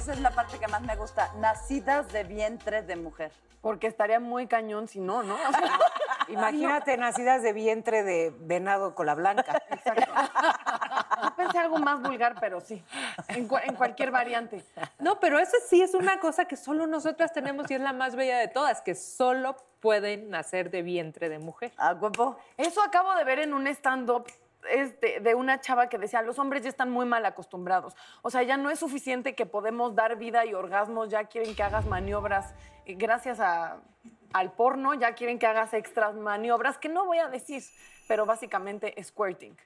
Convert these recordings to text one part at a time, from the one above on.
Esa es la parte que más me gusta. Nacidas de vientre de mujer. Porque estaría muy cañón si no, ¿no? O sea, Imagínate nacidas de vientre de venado cola blanca. yo pensé algo más vulgar, pero sí. En, cua- en cualquier variante. No, pero eso sí es una cosa que solo nosotras tenemos y es la más bella de todas, que solo pueden nacer de vientre de mujer. ¿A huevo? Eso acabo de ver en un stand-up este, de una chava que decía, los hombres ya están muy mal acostumbrados. O sea, ya no es suficiente que podemos dar vida y orgasmos, ya quieren que hagas maniobras eh, gracias a- al porno, ya quieren que hagas extras maniobras, que no voy a decir, pero básicamente squirting.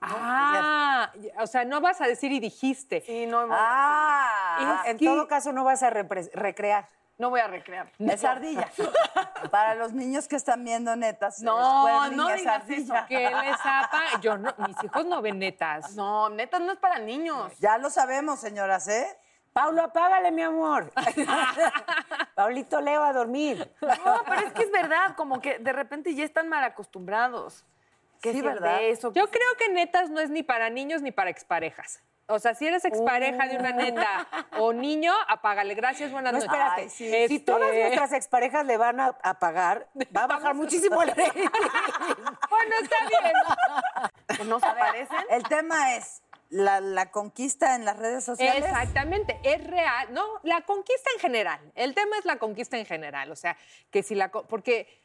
Ah, o sea, no vas a decir y dijiste. Sí, no, a Ah, en todo caso, no vas a recrear. No voy a recrear. es ardilla. Para los niños que están viendo netas, No, no es digas ardilla. eso. ¿Qué les apa? Yo no, mis hijos no ven netas. No, neta, no es para niños. Ya lo sabemos, señoras, ¿eh? Paulo, apágale, mi amor. Paulito Leo a dormir. No, pero es que es verdad, como que de repente ya están mal acostumbrados. Que Sí, ¿verdad? de eso, Yo que creo que netas no es ni para niños ni para exparejas. O sea, si eres expareja de una neta o niño, apágale. Gracias, buenas No, noches. espérate. Ay, sí. Si Este- todas nuestras exparejas le van a, a pagar, va a bajar muchísimo el rating. Bueno, está bien. no se parecen. El tema es la, la conquista en las redes sociales. Exactamente, es real. No, la conquista en general. El tema es la conquista en general. O sea, que si la. Porque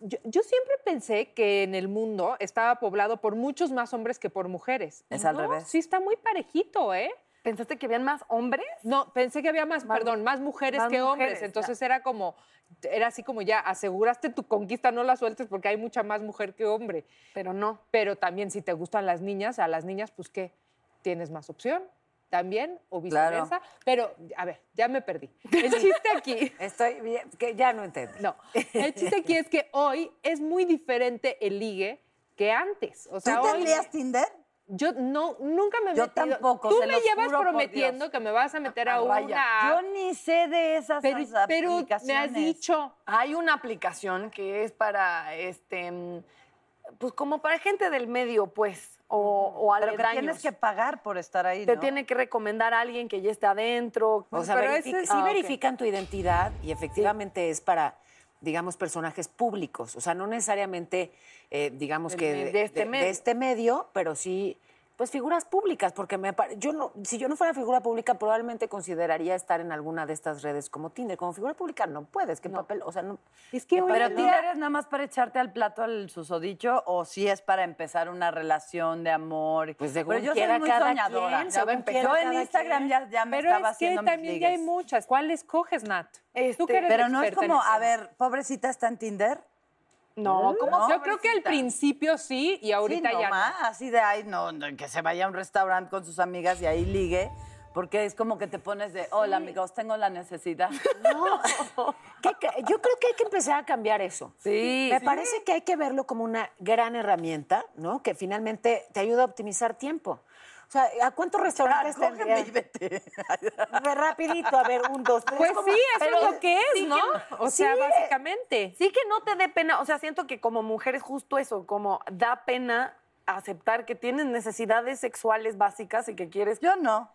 yo, yo siempre pensé que en el mundo estaba poblado por muchos más hombres que por mujeres. Es Y al no, revés. Sí, está muy parejito, ¿eh? ¿Pensaste que habían más hombres? No, pensé que había más, Más- perdón, más mujeres más que hombres. Entonces era como, era así como ya, aseguraste tu conquista, no la sueltes porque hay mucha más mujer que hombre. Pero no. Pero también si te gustan las niñas, a las niñas, pues ¿qué? ¿Tienes más opción? También, o Claro. viceversa. Pero, a ver, ya me perdí. El chiste aquí, Estoy bien, que ya no entendí. no, el chiste aquí es que hoy es muy diferente el ligue que antes. O ¿Tú hoy tendrías Tinder? yo no, nunca me he Yo metido. tampoco, Tú se me los llevas juro prometiendo que me vas a meter a, A una. Yo ni sé de esas pero, pero me has aplicaciones. dicho. Hay una aplicación que es para, este, mm, pues como para gente del medio, pues, o, o Pero que aledaños. tienes que pagar por estar ahí, Te ¿no? tiene que recomendar a alguien que ya esté adentro. O sea, Pero ese sí Ah, verifican tu identidad y efectivamente es para, digamos, personajes públicos. O sea, no necesariamente, eh, digamos que de, de este de- de este medio, pero sí, pues figuras públicas, porque me yo no, si yo no fuera figura pública, probablemente consideraría estar en alguna de estas redes como Tinder. Como figura pública no puedes, qué papel, o sea, no. Es que Pero Tinder es nada más para echarte al plato al susodicho o si es para empezar una relación de amor. Pues según Pero yo quiera soy muy cada soñadora. quien, Ya quiera Yo en Instagram quien. ya, ya me Pero estaba es que haciendo mis también ya hay muchas. ¿Cuál escoges, Nat? Este, Tú que eres Pero no es como, a ver, pobrecita está en Tinder. No, ¿cómo? Yo creo que al principio sí y ahorita sí, no ya no. así de ay, no, no, que se vaya a un restaurante con sus amigas y ahí ligue, porque es como que te pones de, hola amigos, tengo la necesidad. ¿Qué ca- yo creo que hay que empezar a cambiar eso. Sí. Me parece que hay que verlo como una gran herramienta, ¿no? Que finalmente te ayuda a optimizar tiempo. O sea, ¿a cuántos restaurantes tendrían? y vete. Ve rapidito, a ver, un, dos, tres. Pues ¿cómo? sí, eso Pero es lo que es, sí ¿no? que- O sea, sí. básicamente. Sí que no te dé pena, o sea, siento que como mujer es justo eso, como da pena aceptar que tienes necesidades sexuales básicas y que quieres, Yo no.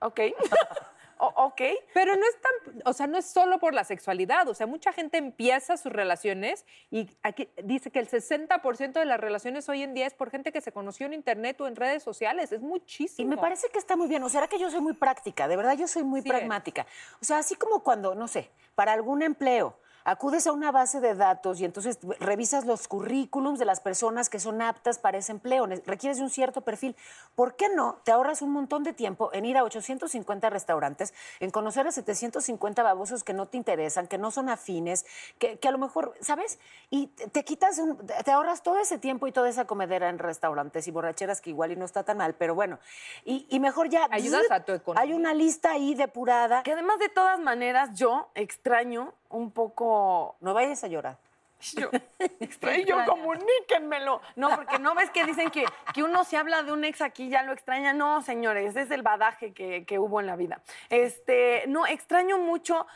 ok, ok. Pero no es tan, o sea, no es solo por la sexualidad, o sea, mucha gente empieza sus relaciones y aquí dice que el 60% de las relaciones hoy en día es por gente que se conoció en internet o en redes sociales, es Y muchísimo. me parece que está muy bien. O será que yo soy muy práctica, de verdad yo soy muy Sí pragmática. O sea, así como cuando, no sé, para algún empleo acudes a una base de datos y entonces revisas los currículums de las personas que son aptas para ese empleo, requieres de un cierto perfil. ¿Por qué no te ahorras un montón de tiempo en ir a 850 restaurantes, en conocer a 750 babosos que no te interesan, que no son afines, que, que a lo mejor, ¿sabes? Y te te quitas, un- te ahorras todo ese tiempo y toda esa comedera en restaurantes y borracheras que igual y no está tan mal, pero bueno. Y, y mejor ya... Ayudas a tu economía. Hay una lista ahí depurada. Que además de todas maneras yo extraño un poco No vayas a llorar. Yo, extraño, yo comuníquenmelo. No, porque no ves que dicen que, que uno se habla de un ex aquí ya lo extraña. No, señores, es el badaje que, que hubo en la vida. Este, no, extraño mucho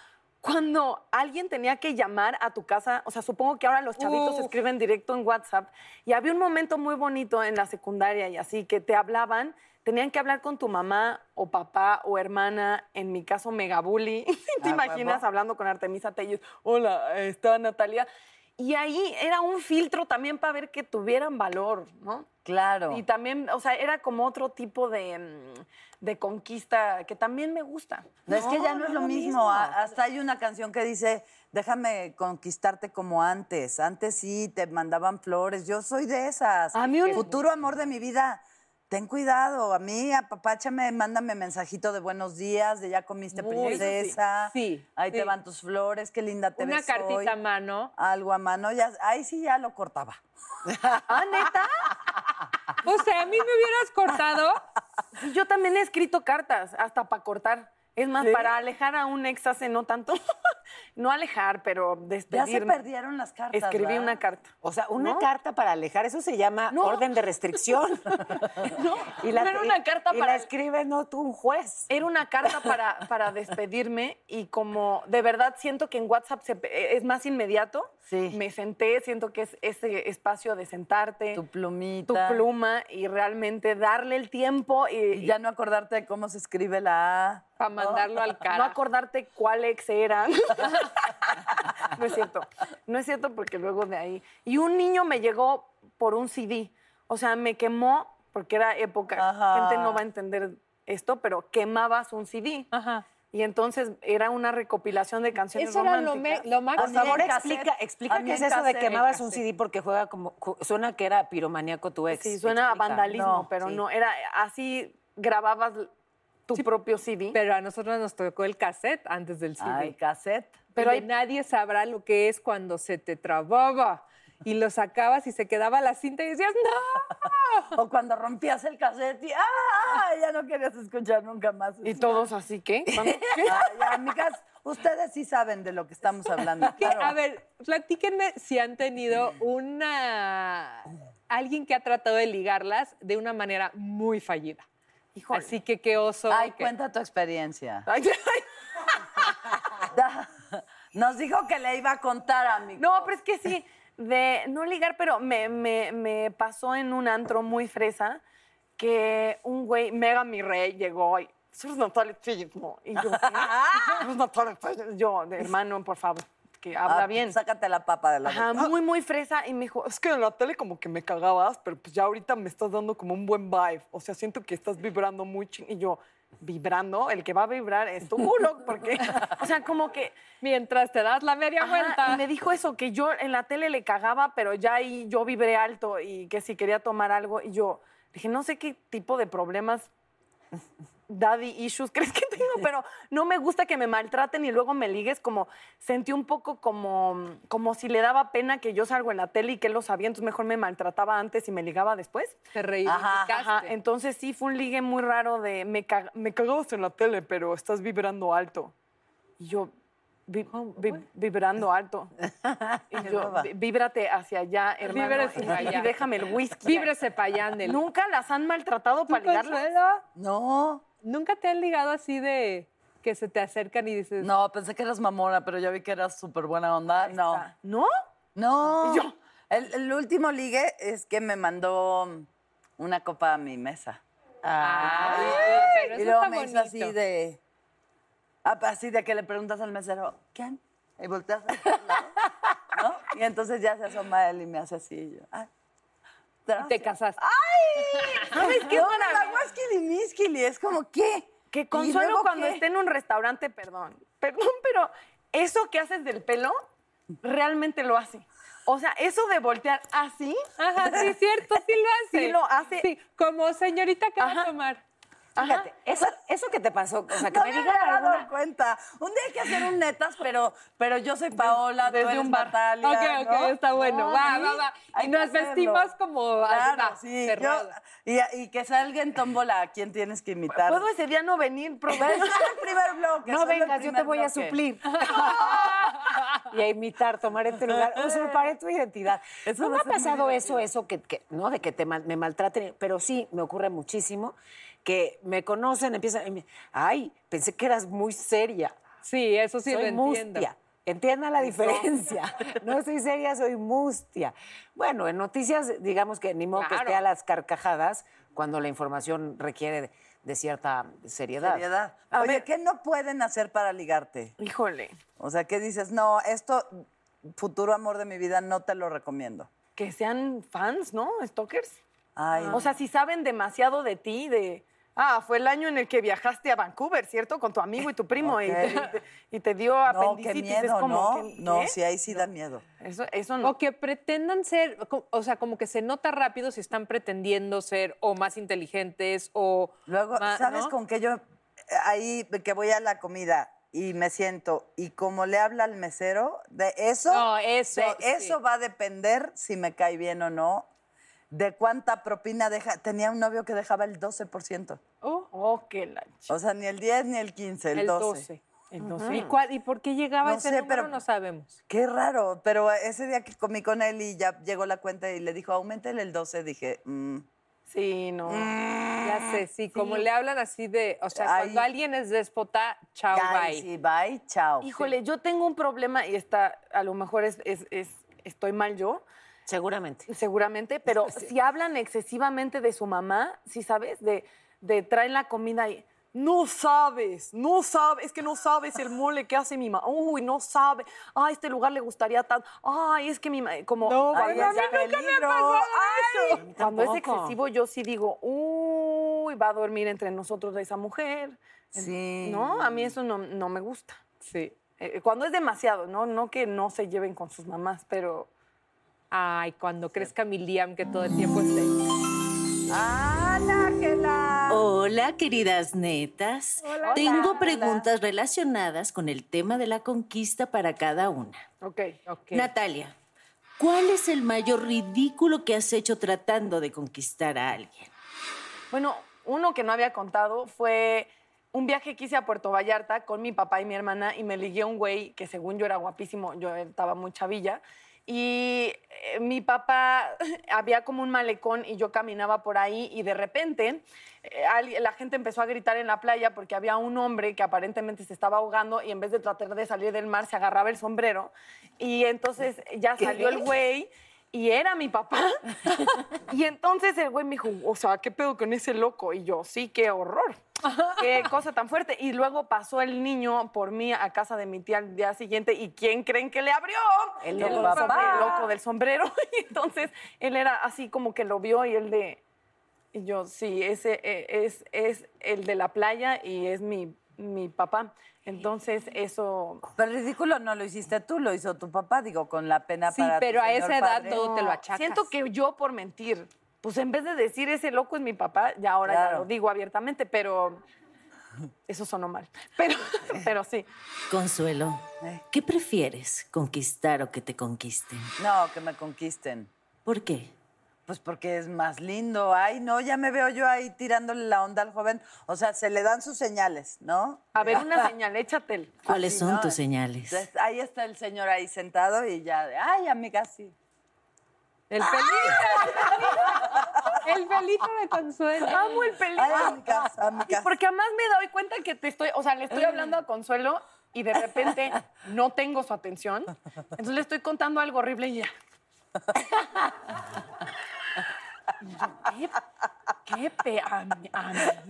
cuando alguien tenía que llamar a tu casa. O sea, supongo que ahora los chavitos Uf. escriben directo en WhatsApp. Y había un momento muy bonito en la secundaria y así, que te hablaban. Tenían que hablar con tu mamá o papá o hermana, en mi caso Megabully. ¿Te Ah, imaginas huevo. hablando con Artemisa Telles? Hola, está Natalia. Y ahí era un filtro también para ver que tuvieran valor, ¿no? Claro. Y también, o sea, era como otro tipo de, mm, de conquista que también me gusta. No, es que ya no, es lo mismo. Hasta hay una canción que dice, déjame conquistarte como antes. Antes sí, te mandaban flores. Yo soy de esas. A mí un- Futuro amor de mi vida. Ten cuidado. A mí, apapáchame, mándame mensajito de buenos días, de ya comiste princesa. sí, Ahí te van tus flores, qué linda te Una ves cartita hoy. a mano. Algo a mano. Ya, ahí sí ya lo cortaba. Ah, neta. O sea, a mí me hubieras cortado. Sí, Yo también he escrito cartas, hasta para cortar. Es más, para alejar a un ex hace no tanto. no alejar, pero Ya despedirme. se perdieron las cartas. Escribí ¿verdad? una carta. O sea, una ¿No? carta para alejar, eso se llama No. orden de restricción. No, y la, no era una carta y para- la escribe no tú, un juez. Era una carta para, para despedirme y como de verdad siento que en WhatsApp se- es más inmediato. Sí. Me senté, siento que es ese espacio de sentarte, Tu tu plumita. pluma y realmente darle el tiempo y, Y ya no acordarte de cómo se escribe la A. Para mandarlo al no cara. acordarte cuál ex era. no es cierto. No es cierto porque luego de ahí. Y un niño me llegó por un CD. O sea, me quemó porque era época. Ajá. Gente no va a entender esto, pero quemabas un CD. Ajá. Y entonces era una recopilación de canciones Eso era lo, me- románticas. lo más A Por favor, explica, explica qué es eso de quemabas un. CD porque juega como suena que era piromaníaco tu ex. Sí, suena a vandalismo, No, pero sí. no, era así grababas tu propio CD. Pero a nosotros nos tocó el cassette antes del CD. Ay, cassette. Pero hay- nadie sabrá lo que es cuando se te trababa y lo sacabas y se quedaba la cinta y decías, no. O cuando rompías el cassette y ¡ah! ya no querías escuchar nunca más. y todos así, ¿qué? ¿Cuándo? Ay, amigas, ustedes sí saben de lo que estamos hablando. ¿Qué? claro. A ver, platíquenme si han tenido una... Alguien que ha tratado de ligarlas de una manera muy fallida. Híjole. Así que qué oso. Ay, que- cuenta tu experiencia. Ay, ay. Da- Nos dijo que le iba a contar, amigo. No, pero es que sí, de no ligar, pero me, me- me pasó en un antro muy fresa que un güey, mega mi rey, llegó y. Natalia. Y yo, ¿qué? Natalia. Yo, hermano, por favor, que habla Ah, bien. Sácate la papa de la Ajá, boca. muy, muy fresa. Y me dijo, es que en la tele como que me cagabas, pero pues ya ahorita me estás dando como un buen vibe. O sea, siento que estás vibrando muy ching. Y yo, ¿vibrando? El que va a vibrar es tu culo, porque, o sea, como que... Mientras te das la media Ajá, vuelta. y me dijo eso, que yo en la tele le cagaba, pero ya ahí yo vibré alto y que si quería tomar algo. Y yo dije, no sé qué tipo de problemas, daddy issues crees que tengo, pero no me gusta que me maltraten y luego me ligues. Como sentí un poco como, como si le daba pena que yo salgo en la tele y que él lo sabía, entonces mejor me maltrataba antes y me ligaba después. Te reivindicaste. Ajá, entonces sí fue un ligue muy raro de me, cag- me cagabas en la tele, pero estás vibrando alto. Y yo, vi- vi- vibrando alto. Y yo, baba. "Vi- víbrate hacia allá, hermano. Víbrese y, para allá. y déjame el whisky. Víbrese payándele. ¿Nunca las han maltratado ¿Tú, para ligarlas? No, ¿Nunca te han ligado así de que se te acercan y dices, no, pensé que eras mamona, pero ya vi que eras súper buena onda. No, ¿No? no. Y yo. El, el último ligue es que me mandó una copa a mi mesa. Ay, pero y luego me hizo así de... Ah, Así de que le preguntas al mesero, ¿quién? Y volteas hacia el lado, ¿no? Y entonces ya se asoma él y me hace así. Y yo, ay, Te gracias. Casaste. ¿Sabes qué no, maravilla? el agua es como, ¿qué? Que ¿Y Consuelo luego cuando qué? esté en un restaurante, perdón, perdón, pero eso que haces del pelo, realmente lo hace. O sea, eso de voltear así, Ajá, sí, cierto, sí lo hace. Sí lo hace. Sí, como señorita que va a tomar. Fíjate, eso, eso que te pasó, o sea, que No me me alguna... dado cuenta. Un día hay que hacer un netas, pero, pero yo soy Paola, desde tú eres un bar. Natalia, Ok, ok, ¿no? está bueno. No, Va, sí, va, va. Y nos vestimos como Claro, ah, sí. yo- y, y que salga en tómbola a quién tienes que imitar. ¿puedo ese día no venir? El primer bloque. No vengas, yo te voy a suplir. y a imitar, tomaré tu lugar, usurparé tu identidad. Eso no me ha pasado eso, eso que, que- no de que te me maltraten, pero sí me ocurre muchísimo que me conocen, empiezan, ay, pensé que eras muy seria. Sí, eso sí soy lo entiendo. mustia. Entiendan la diferencia. No soy seria, soy mustia. Bueno, en noticias, digamos que ni modo que esté a las carcajadas cuando la información requiere de, de cierta seriedad. Seriedad. A Oye, ver. ¿qué no pueden hacer para ligarte? Híjole, O sea, ¿qué dices? No, esto, futuro amor de mi vida, no te lo recomiendo. que sean fans, ¿no? Stalkers. Ay, O sea, si saben demasiado de ti, de... Ah, fue el año en el que viajaste a Vancouver, ¿cierto? Con tu amigo y tu primo. y, Ok. te, y te dio no, qué apendicitis. miedo, es como, ¿no? No, ¿qué? sí, ahí sí da miedo. Eso, eso no. O que pretendan ser, o sea, como que se nota rápido si están pretendiendo ser o más inteligentes o... Luego, ma- ¿sabes ¿no? con qué yo ahí que voy a la comida y me siento y como le habla al mesero, de eso, No, eso, de sí. eso va a depender si me cae bien o no, de cuánta propina deja. Tenía un novio que dejaba el 12%. Oh, Oh, qué la ch- O sea, ni el 10 ni el 15, el, el 12. 12. el 12. ¿Y, cuál- ¿Y por qué llegaba No ese sé, número? pero- No sabemos. Qué raro, pero ese día que comí con él y ya llegó la cuenta y le dijo, aumentele el 12, dije, mm, Sí, no. Ya sé, sí, como le hablan así de, o sea, Ay. cuando alguien es déspota, chao, ya, bye. sí, bye, chao. Híjole, yo tengo un problema y está, a lo mejor es, es- es- estoy mal yo, Seguramente. seguramente, pero si hablan excesivamente de su mamá, ¿sí sabes? De, de traen la comida y no sabes, no sabes, es que no sabes el mole que hace mi mamá. Uy, no sabe. Ay, este lugar le gustaría tanto. Ay, es que mi mamá, como No, Ay, bueno, a mí nunca me ha peligro. pasado Ay, eso. Cuando es excesivo, yo sí digo, uy, va a dormir entre nosotros esa mujer. Sí. No, a mí eso no, no me gusta. Sí. Eh, cuando es demasiado, ¿no? No que no se lleven con sus mamás, pero... Ay, cuando crezca mi Liam, que todo el tiempo esté. ¡Ana, Ángela! Hola, queridas netas. Tengo preguntas relacionadas con el tema de la conquista para cada una. Ok. Ok. Natalia, ¿cuál es el mayor ridículo que has hecho tratando de conquistar a alguien? Bueno, uno que no había contado fue un viaje que hice a Puerto Vallarta con mi papá y mi hermana y me ligué a un güey que según yo era guapísimo, yo estaba muy chavilla. Y eh, mi papá había como un malecón y yo caminaba por ahí y de repente eh, la gente empezó a gritar en la playa porque había un hombre que aparentemente se estaba ahogando y en vez de tratar de salir del mar se agarraba el sombrero y entonces ya salió el güey y era mi papá. y entonces el güey me dijo, o sea, ¿qué pedo con ese loco? Y yo, sí, qué horror. Qué cosa tan fuerte. Y luego pasó el niño por mí a casa de mi tía al día siguiente. ¿Y quién creen que le abrió? El loco del som- papá. el loco del sombrero. Y entonces él era así como que lo vio y él de... Y yo, sí, ese eh, es, es el de la playa y es mi, mi papá. Entonces eso... Pero el ridículo no lo hiciste tú, lo hizo tu papá, digo, con la pena Sí, para tu pero a señor esa edad padre. todo te lo achacas. Siento que yo por mentir, pues en vez de decir ese loco es mi papá, ya ahora ya lo digo abiertamente, pero eso sonó mal. Pero, pero sí. Consuelo. ¿qué prefieres, conquistar o que te conquisten? No, que me conquisten. ¿Por qué? Pues porque es más lindo. Ay, no, ya me veo yo ahí tirándole la onda al joven. O sea, se le dan sus señales, ¿no? A ver, una señal, échate. ¿Cuáles Así, son ¿no? tus señales? Entonces, ahí está el señor ahí sentado y ya, de, ay, amiga, sí. El pelito. el pelito de Consuelo. Amo el pelito. Ay, amigas, amigas. Porque además me doy cuenta que te estoy, o sea, le estoy hablando a Consuelo y de repente no tengo su atención. Entonces le estoy contando algo horrible y ya. ¿Qué, qué pe... am- amiga?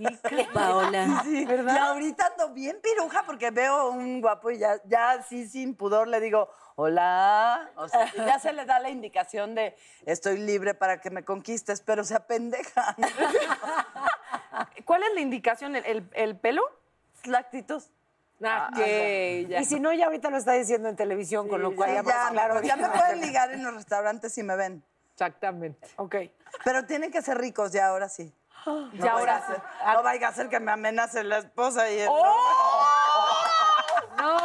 Paola. Sí, Y ahorita ando bien piruja porque veo un guapo y ya, ya así sin pudor le digo, hola. O sea, ya se le da la indicación de estoy libre para que me conquistes, pero se apendeja. ¿Cuál es la indicación? ¿El, el- el pelo? La actitud. Ah, que ya. Y si no, ya ahorita lo está diciendo en televisión, con lo cual Sí, ya, ya, claro. ya me pueden ligar en los restaurantes si me ven. Exactamente. Ok. Pero tienen que ser ricos ya, ahora sí. No Ya ahora ser- No vaya a ser que me amenace la esposa y el No,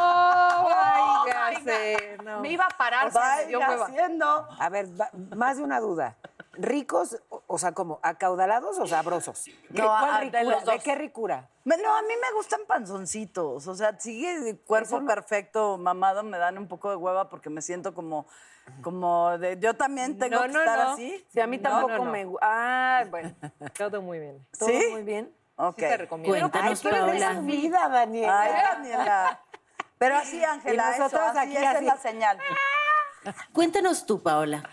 vaya a ser, no. Me iba a parar, Vaya haciendo. A ver, va- más de una duda. ¿Ricos, o, o sea, como acaudalados o sabrosos? ¿Qué- No, ¿Cuál de ricura? ¿De qué ricura? Me- No, a mí me gustan panzoncitos. O sea, sigue el cuerpo perfecto, mamado, me dan un poco de hueva porque me siento como, como de. Yo también tengo No, que no, estar no. así. Sí, a mí No, tampoco no, no. me gusta. Ah, bueno. Todo muy bien. Todo ¿Sí? muy bien. Ok. Sí te recomiendo. Cuéntanos, Ay, qué Paola. presumida, Daniela. Ay, Daniela. Pero así, Ángela, eso, nosotros así, aquí, esa es la señal. Cuéntanos tú, Paola.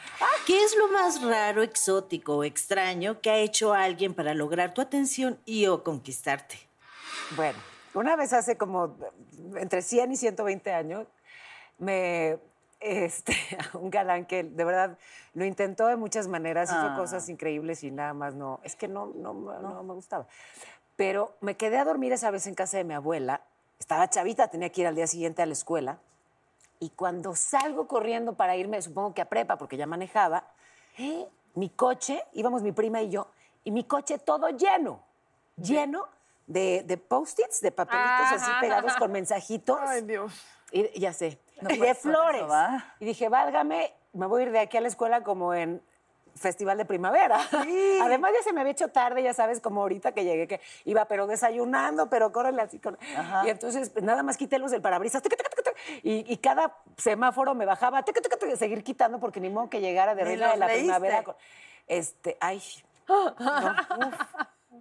¿Qué es lo más raro, exótico o extraño que ha hecho alguien para lograr tu atención y o conquistarte? Bueno, una vez hace como entre 100 y 120 años, me, este, un galán que de verdad lo intentó de muchas maneras, Ah. hizo cosas increíbles y nada más no, es que no, no, no me gustaba. Pero me quedé a dormir esa vez en casa de mi abuela, estaba chavita, tenía que ir al día siguiente a la escuela, y cuando salgo corriendo para irme, supongo que a prepa, porque ya manejaba, ¿eh? mi coche, íbamos mi prima y yo, y mi coche todo lleno, lleno de, de post-its, de papelitos así pegados con mensajitos. Ay, Dios. Y ya sé. No de flores. y dije, válgame, me voy a ir de aquí a la escuela como en festival de primavera. Además ya se me había hecho tarde, ya sabes, como ahorita que llegué, que iba pero desayunando, pero córrele así. con- Y entonces pues, nada más quité los del parabrisas. tuc, tuc, tuc, tuc, y, y cada semáforo me bajaba, tuc, seguir quitando porque ni modo que llegara de reina de la leíste. primavera. con- Este, ay, no, uf.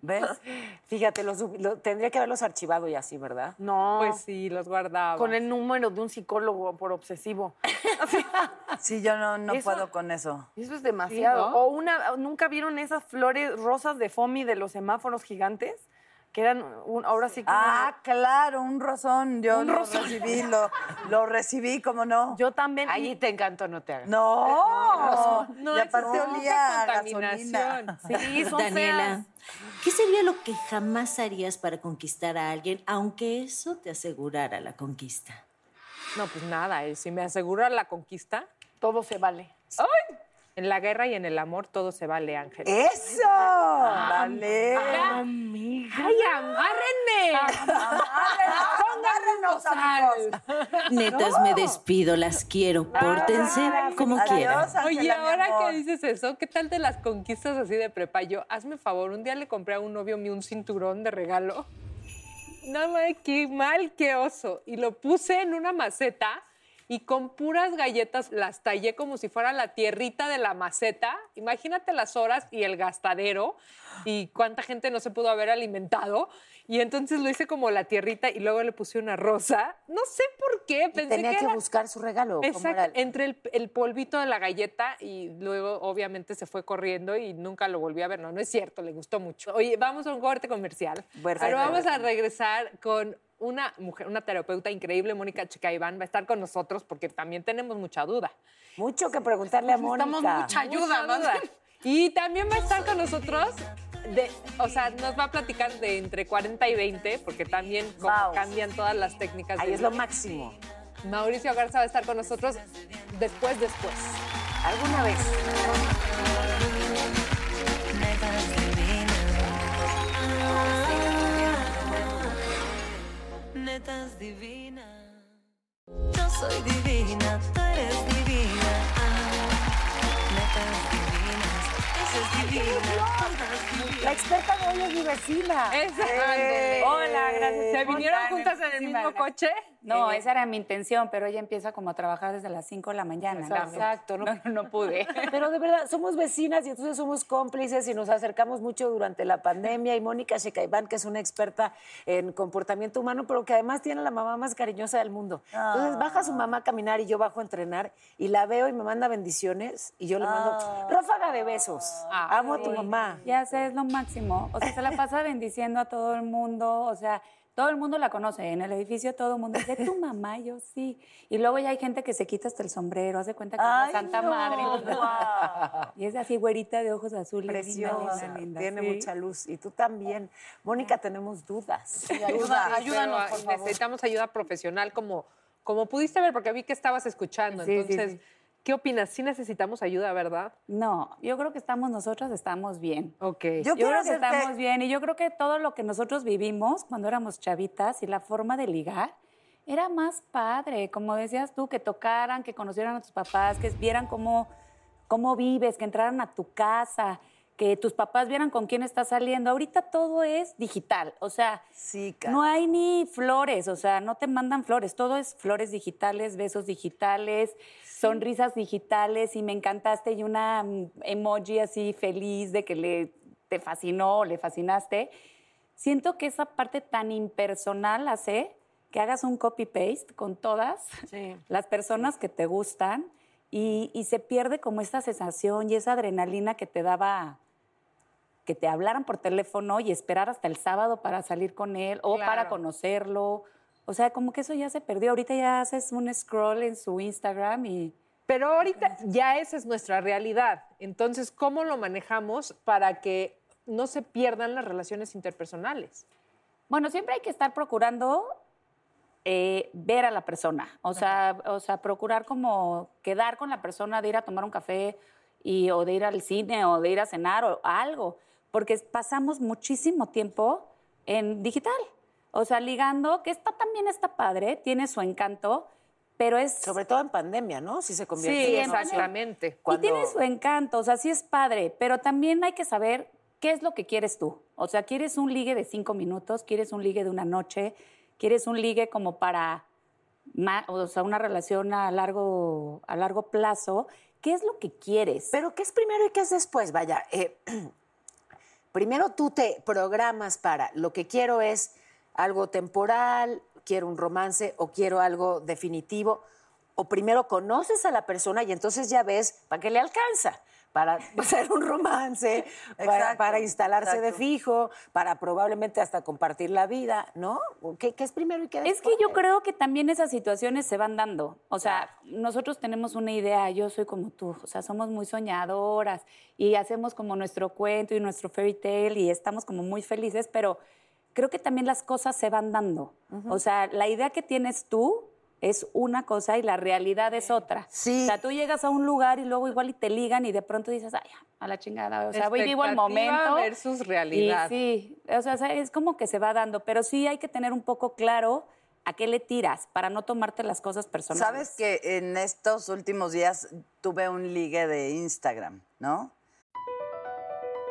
¿Ves? Fíjate, los, lo- tendría que haberlos archivado y así, ¿verdad? No. Pues sí, los guardaba. Con el número de un psicólogo por obsesivo. Sí, yo no, no Eso- puedo con eso. Eso es demasiado. Sí, ¿no? O una, ¿nunca vieron esas flores rosas de foamy de los semáforos gigantes? Que eran un, ahora sí que Ah, claro, un rozón. Yo Un lo rozón. recibí, lo, lo recibí, ¿cómo no? yo también. Ahí te encantó, no te hagas. No, No, y es aparte no, olía gasolina. contaminación. Sí, son Daniela, feas. ¿qué sería lo que jamás harías para conquistar a alguien, aunque eso te asegurara la conquista? No, pues nada, eh, si me asegura la conquista, Todo se vale. ¡ay! En la guerra y en el amor todo se vale, Ángel. ¡Eso! Dale. Amiga. ¡Ay, amárrenme! Agárrenos, amigos. Netas, me despido, las quiero. Pórtense como quieran. Adiós, Ángela, Oye, ahora que dices eso, ¿qué tal de las conquistas así de prepa? Yo, hazme favor, un día le compré a un novio mío un cinturón de regalo. Nada más, qué mal, qué oso. Y lo puse en una maceta y con puras galletas las tallé como si fuera la tierrita de la maceta. Imagínate las horas y el gastadero y cuánta gente no se pudo haber alimentado. Y entonces lo hice como la tierrita y luego le puse una rosa. No sé por qué, Y pensé tenía que, que era- buscar su regalo. ¿cómo Exacto, el- entre el, el polvito de la galleta y luego obviamente se fue corriendo y nunca lo volví a ver. No, no es cierto, le gustó mucho. Oye, vamos a un corte comercial. Perfecto. Pero vamos a regresar con una mujer, una terapeuta increíble, Mónica Chicaibán, va a estar con nosotros porque también tenemos mucha duda. Mucho que preguntarle a Mónica. Necesitamos mucha ayuda, Mucha duda. Y también va a estar con nosotros, de, o sea, nos va a platicar de entre 40 y 20, porque también como cambian todas las técnicas. Ahí de- es lo máximo. Mauricio Garza va a estar con nosotros después, después. ¿Alguna vez? Divinas. Netas divinas. Yo soy divina, tú eres divina. Ah, Netas divinas. Esa es divina. La experta de hoy es mi vecina. Esa. Ándele. Hola, gracias. ¿Se ¿Cómo vinieron juntas en el mismo gracias. coche? No, Eh, esa era mi intención, pero ella empieza como a trabajar desde las 5 de la mañana. ¿no? Exacto, no, No, no pude. Pero de verdad, somos vecinas y entonces somos cómplices y nos acercamos mucho durante la pandemia. Y Mónica Shecaibán, que es una experta en comportamiento humano, pero que además tiene la mamá más cariñosa del mundo. Entonces baja su mamá a caminar y yo bajo a entrenar y la veo y me manda bendiciones y yo le mando ráfaga de besos. Amo a tu mamá. Ya sé, es lo máximo. O sea, se la pasa bendiciendo a todo el mundo. O sea, todo el mundo la conoce. En el edificio todo el mundo dice, tu mamá, yo sí. Y luego ya hay gente que se quita hasta el sombrero, hace cuenta que es la Santa no, Madre. Y es así, güerita de ojos azules. linda, Preciosa, linda, linda, tiene sí. mucha luz. Y tú también. Mónica, tenemos dudas. Ayuda, Pero, ayúdanos, por favor. Necesitamos ayuda profesional como, como pudiste ver, porque vi que estabas escuchando. Sí, sí, Entonces, sí. ¿Qué opinas? Sí necesitamos ayuda, ¿verdad? No, yo creo que estamos nosotras, estamos bien. Ok. Yo creo que estamos bien y yo creo que todo lo que nosotros vivimos cuando éramos chavitas y la forma de ligar era más padre, como decías tú, que tocaran, que conocieran a tus papás, que vieran cómo, cómo vives, que entraran a tu casa, que tus papás vieran con quién estás saliendo. Ahorita todo es digital, o sea, Sí, no hay ni flores, o sea, no te mandan flores, todo es flores digitales, besos digitales, sonrisas digitales y me encantaste y una mm, emoji así feliz de que le te fascinó o le fascinaste. Siento que esa parte tan impersonal hace que hagas un copy-paste con todas las personas que te gustan y, y se pierde como esta sensación y esa adrenalina que te daba que te hablaran por teléfono y esperar hasta el sábado para salir con él o para conocerlo. O sea, como que eso ya se perdió. Ahorita ya haces un scroll en su Instagram y Pero ahorita ya esa es nuestra realidad. Entonces, ¿cómo lo manejamos para que no se pierdan las relaciones interpersonales? Bueno, siempre hay que estar procurando eh, ver a la persona, o sea, o sea, procurar como quedar con la persona, de ir a tomar un café y, o de ir al cine o de ir a cenar o algo, porque pasamos muchísimo tiempo en digital, o sea, ligando, que está también está padre, tiene su encanto, pero es... Sobre todo en pandemia, ¿no? Si se convierte Sí, en exactamente. Cuando- Y tiene su encanto, o sea, sí es padre, pero también hay que saber qué es lo que quieres tú. O sea, ¿quieres un ligue de cinco minutos? ¿Quieres un ligue de una noche? ¿Quieres un ligue como para, o sea, una relación a largo, a largo plazo? ¿Qué es lo que quieres? Pero ¿qué es primero y qué es después? Vaya, eh, primero tú te programas para lo que quiero es algo temporal, quiero un romance o quiero algo definitivo. O primero conoces a la persona y entonces ya ves para qué le alcanza. Para hacer un romance, para, instalarse de fijo, para probablemente hasta compartir la vida, ¿no? ¿Qué, qué es primero y qué Es después? que yo creo que también esas situaciones se van dando. O sea, nosotros tenemos una idea, yo soy como tú, o sea, somos muy soñadoras y hacemos como nuestro cuento y nuestro fairy tale y estamos como muy felices, pero creo que también las cosas se van dando. O sea, la idea que tienes tú es una cosa y la realidad es otra. Sí. O sea, tú llegas a un lugar y luego igual y te ligan y de pronto dices, ay, a la chingada, o sea, voy vivo el momento. versus realidad. Y sí, o sea, es como que se va dando, pero sí hay que tener un poco claro a qué le tiras para no tomarte las cosas personales. Sabes que en estos últimos días tuve un ligue de Instagram, ¿no?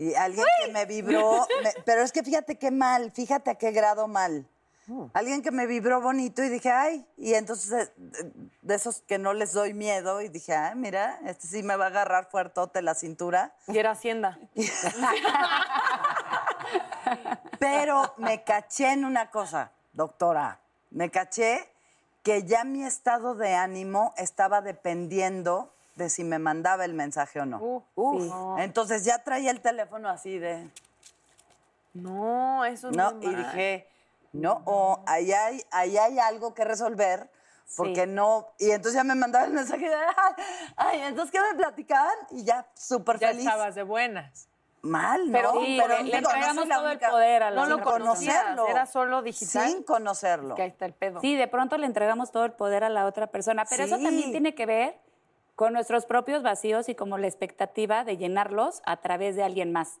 Y alguien que me vibró, me- pero es que fíjate qué mal, fíjate a qué grado mal. Alguien que me vibró bonito y dije, ay, y entonces eh, de esos que no les doy miedo y dije, ay, mira, este sí me va a agarrar fuertote la cintura. Y era Hacienda. Pero me caché en una cosa, doctora. me caché que ya mi estado de ánimo estaba dependiendo de si me mandaba el mensaje o no. Uf. Entonces ya traía el teléfono así de... No, eso es No, y mal. dije, no, o ahí hay, ahí hay algo que resolver, porque no. Y entonces ya me mandaba el mensaje de, ay, ay, entonces ¿qué me platicaban? Y ya, súper Ya feliz. estabas de buenas. Mal, ¿no? Pero sí, pero le digo, entregamos todo el poder a la No lo conocerlo. era solo digital. Sin conocerlo. Que ahí está el pedo. Sí, de pronto le entregamos todo el poder a la otra persona, pero eso también tiene que ver con nuestros propios vacíos y como la expectativa de llenarlos a través de alguien más.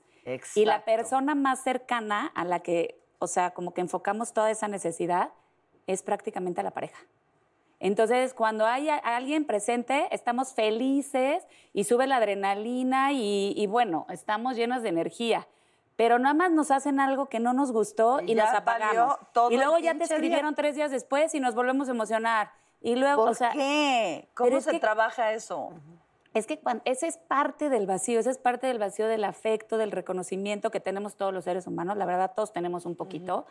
Y la Exacto. persona más cercana a la que, o sea, como que enfocamos toda esa necesidad es prácticamente a la pareja. Entonces, cuando hay alguien presente, estamos felices y sube la adrenalina y, y bueno, estamos llenos de energía. Pero nada más nos hacen algo que no nos gustó Y y, nos apagamos. y luego ya te día. escribieron tres días después y nos volvemos a emocionar. Y luego, ¿Por o sea, qué? ¿Cómo es se que- trabaja eso? es que ese es parte del vacío, ese es parte del vacío del afecto, del reconocimiento que tenemos todos los seres humanos. La verdad, todos tenemos un poquito.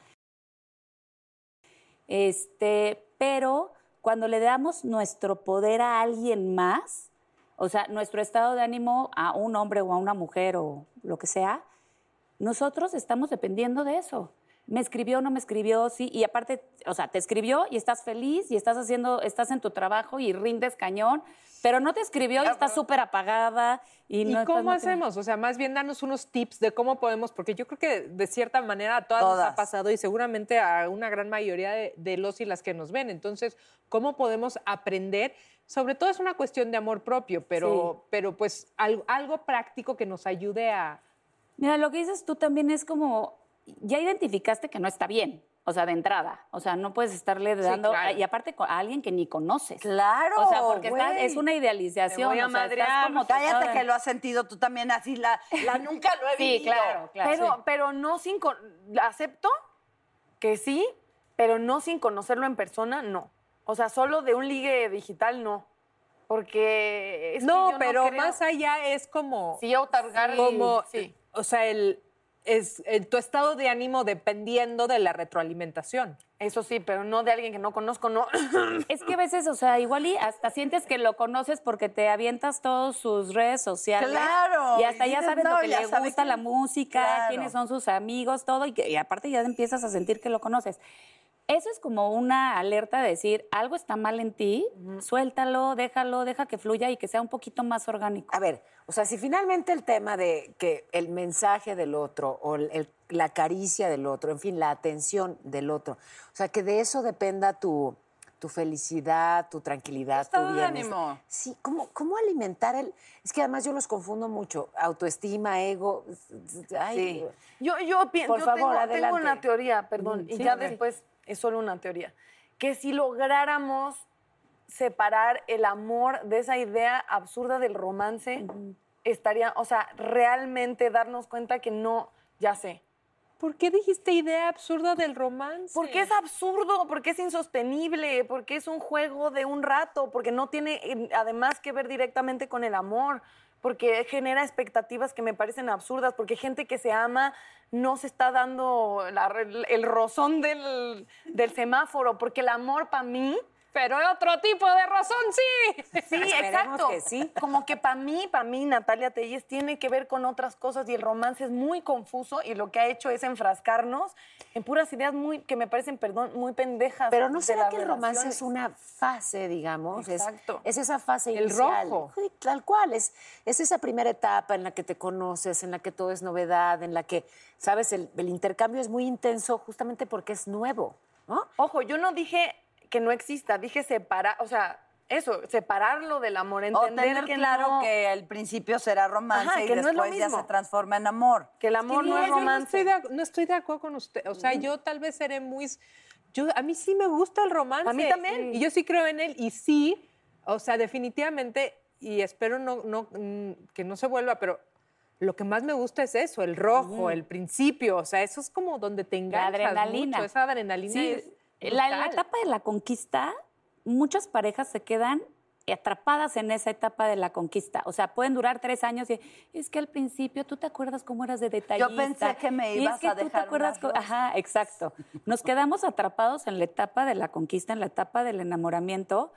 Este, pero cuando le damos nuestro poder a alguien más, o sea, nuestro estado de ánimo a un hombre o a una mujer o lo que sea, nosotros estamos dependiendo de eso. Me escribió, no me escribió, sí, y aparte, o sea, te escribió y estás feliz y estás haciendo, estás en tu trabajo y rindes cañón, pero no te escribió y estás súper apagada y, ¿Y no cómo hacemos? O sea, más bien danos unos tips de cómo podemos, porque yo creo que de cierta manera a todas, nos ha pasado y seguramente a una gran mayoría de, de los y las que nos ven. Entonces, ¿cómo podemos aprender? Sobre todo es una cuestión de amor propio, pero, pero pues algo, algo práctico que nos ayude a... Mira, lo que dices tú también es como, ya identificaste que no está bien, o sea, de entrada, o sea, no puedes estarle dando, claro. y aparte a alguien que ni conoces. Claro, O sea, porque estás- es una idealización. Voy a o sea, estás madrear, como Cállate que lo has sentido tú también así, la, la nunca lo he Sí, vivido. claro, claro. Pero, sí. pero no sin... Acepto que sí, pero no sin conocerlo en persona, no. O sea, solo de un ligue digital, no. Porque es que no, yo pero creo- más allá es como... Sí, otorgar... como, Sí. o sea, el, es el- tu estado de ánimo dependiendo de la retroalimentación. Eso sí, pero no de alguien que no conozco, no. Es que a veces, o sea, igual y hasta sientes que lo conoces porque te avientas todas sus redes sociales. Claro, Y hasta y ya dices, sabes no, lo que le gusta, la música, Claro. quiénes son sus amigos, todo. Y, que- y aparte ya empiezas a sentir que lo conoces. Eso es como una alerta de decir, algo está mal en ti, suéltalo, déjalo, deja que fluya y que sea un poquito más orgánico. A ver, o sea, si finalmente el tema de que el mensaje del otro o el- el- la caricia del otro, en fin, la atención del otro, o sea, que de eso dependa tu, tu felicidad, tu tranquilidad, Estado tu de bienestar. ánimo. Sí, ¿cómo, ¿cómo alimentar el...? Es que además yo los confundo mucho, autoestima, ego... Ay, Sí. Yo, yo pienso, Por yo favor, tengo, tengo una teoría, perdón, Mm, y sí, ya después es solo una teoría. Que si lográramos separar el amor de esa idea absurda del romance, estaría, o sea, realmente darnos cuenta que no, ya sé. ¿Por qué dijiste idea absurda del romance? Porque es absurdo, porque es insostenible, porque es un juego de un rato, porque no tiene además que ver directamente con el amor, porque genera expectativas que me parecen absurdas, porque gente que se ama no se está dando la- el rozón del, del semáforo, porque el amor para mí... Pero otro tipo de razón, sí. Sí, exacto. que sí. Como que para mí, para mí, Natalia Telles tiene que ver con otras cosas y el romance es muy confuso y lo que ha hecho es enfrascarnos en puras ideas muy que me parecen, perdón, muy pendejas. Pero ¿no será que el romance es una fase, digamos? Es- Exacto. Es, esa fase El inicial. rojo. Sí, tal cual. Es, es esa primera etapa en la que te conoces, en la que todo es novedad, en la que, sabes, el, el intercambio es muy intenso justamente porque es nuevo, ¿no? Ojo, yo no dije que no exista, dije separar, o sea, eso, separarlo del amor, O entender tener que claro no- que al principio será romance Ajá, y que no es lo después ya se transforma en amor. que el amor Sí, no es No romance. estoy, de, no estoy de acuerdo con usted. O sea, yo tal vez seré muy... Yo, a mí sí me gusta el romance. A mí también. Y yo sí creo en él. Y sí, o sea, definitivamente, y espero no, no, mm, que no se vuelva, pero lo que más me gusta es eso, el rojo, el principio. O sea, eso es como donde te enganchas adrenalina. mucho. Esa adrenalina Sí, es la, la etapa de la conquista, muchas parejas se quedan atrapadas en esa etapa de la conquista. O sea, pueden durar tres años y es que al principio tú te acuerdas cómo eras de detallista. pensé que me y ibas es que a tú te acuerdas. Ajá, exacto. Nos quedamos atrapados en la etapa de la conquista, en la etapa del enamoramiento.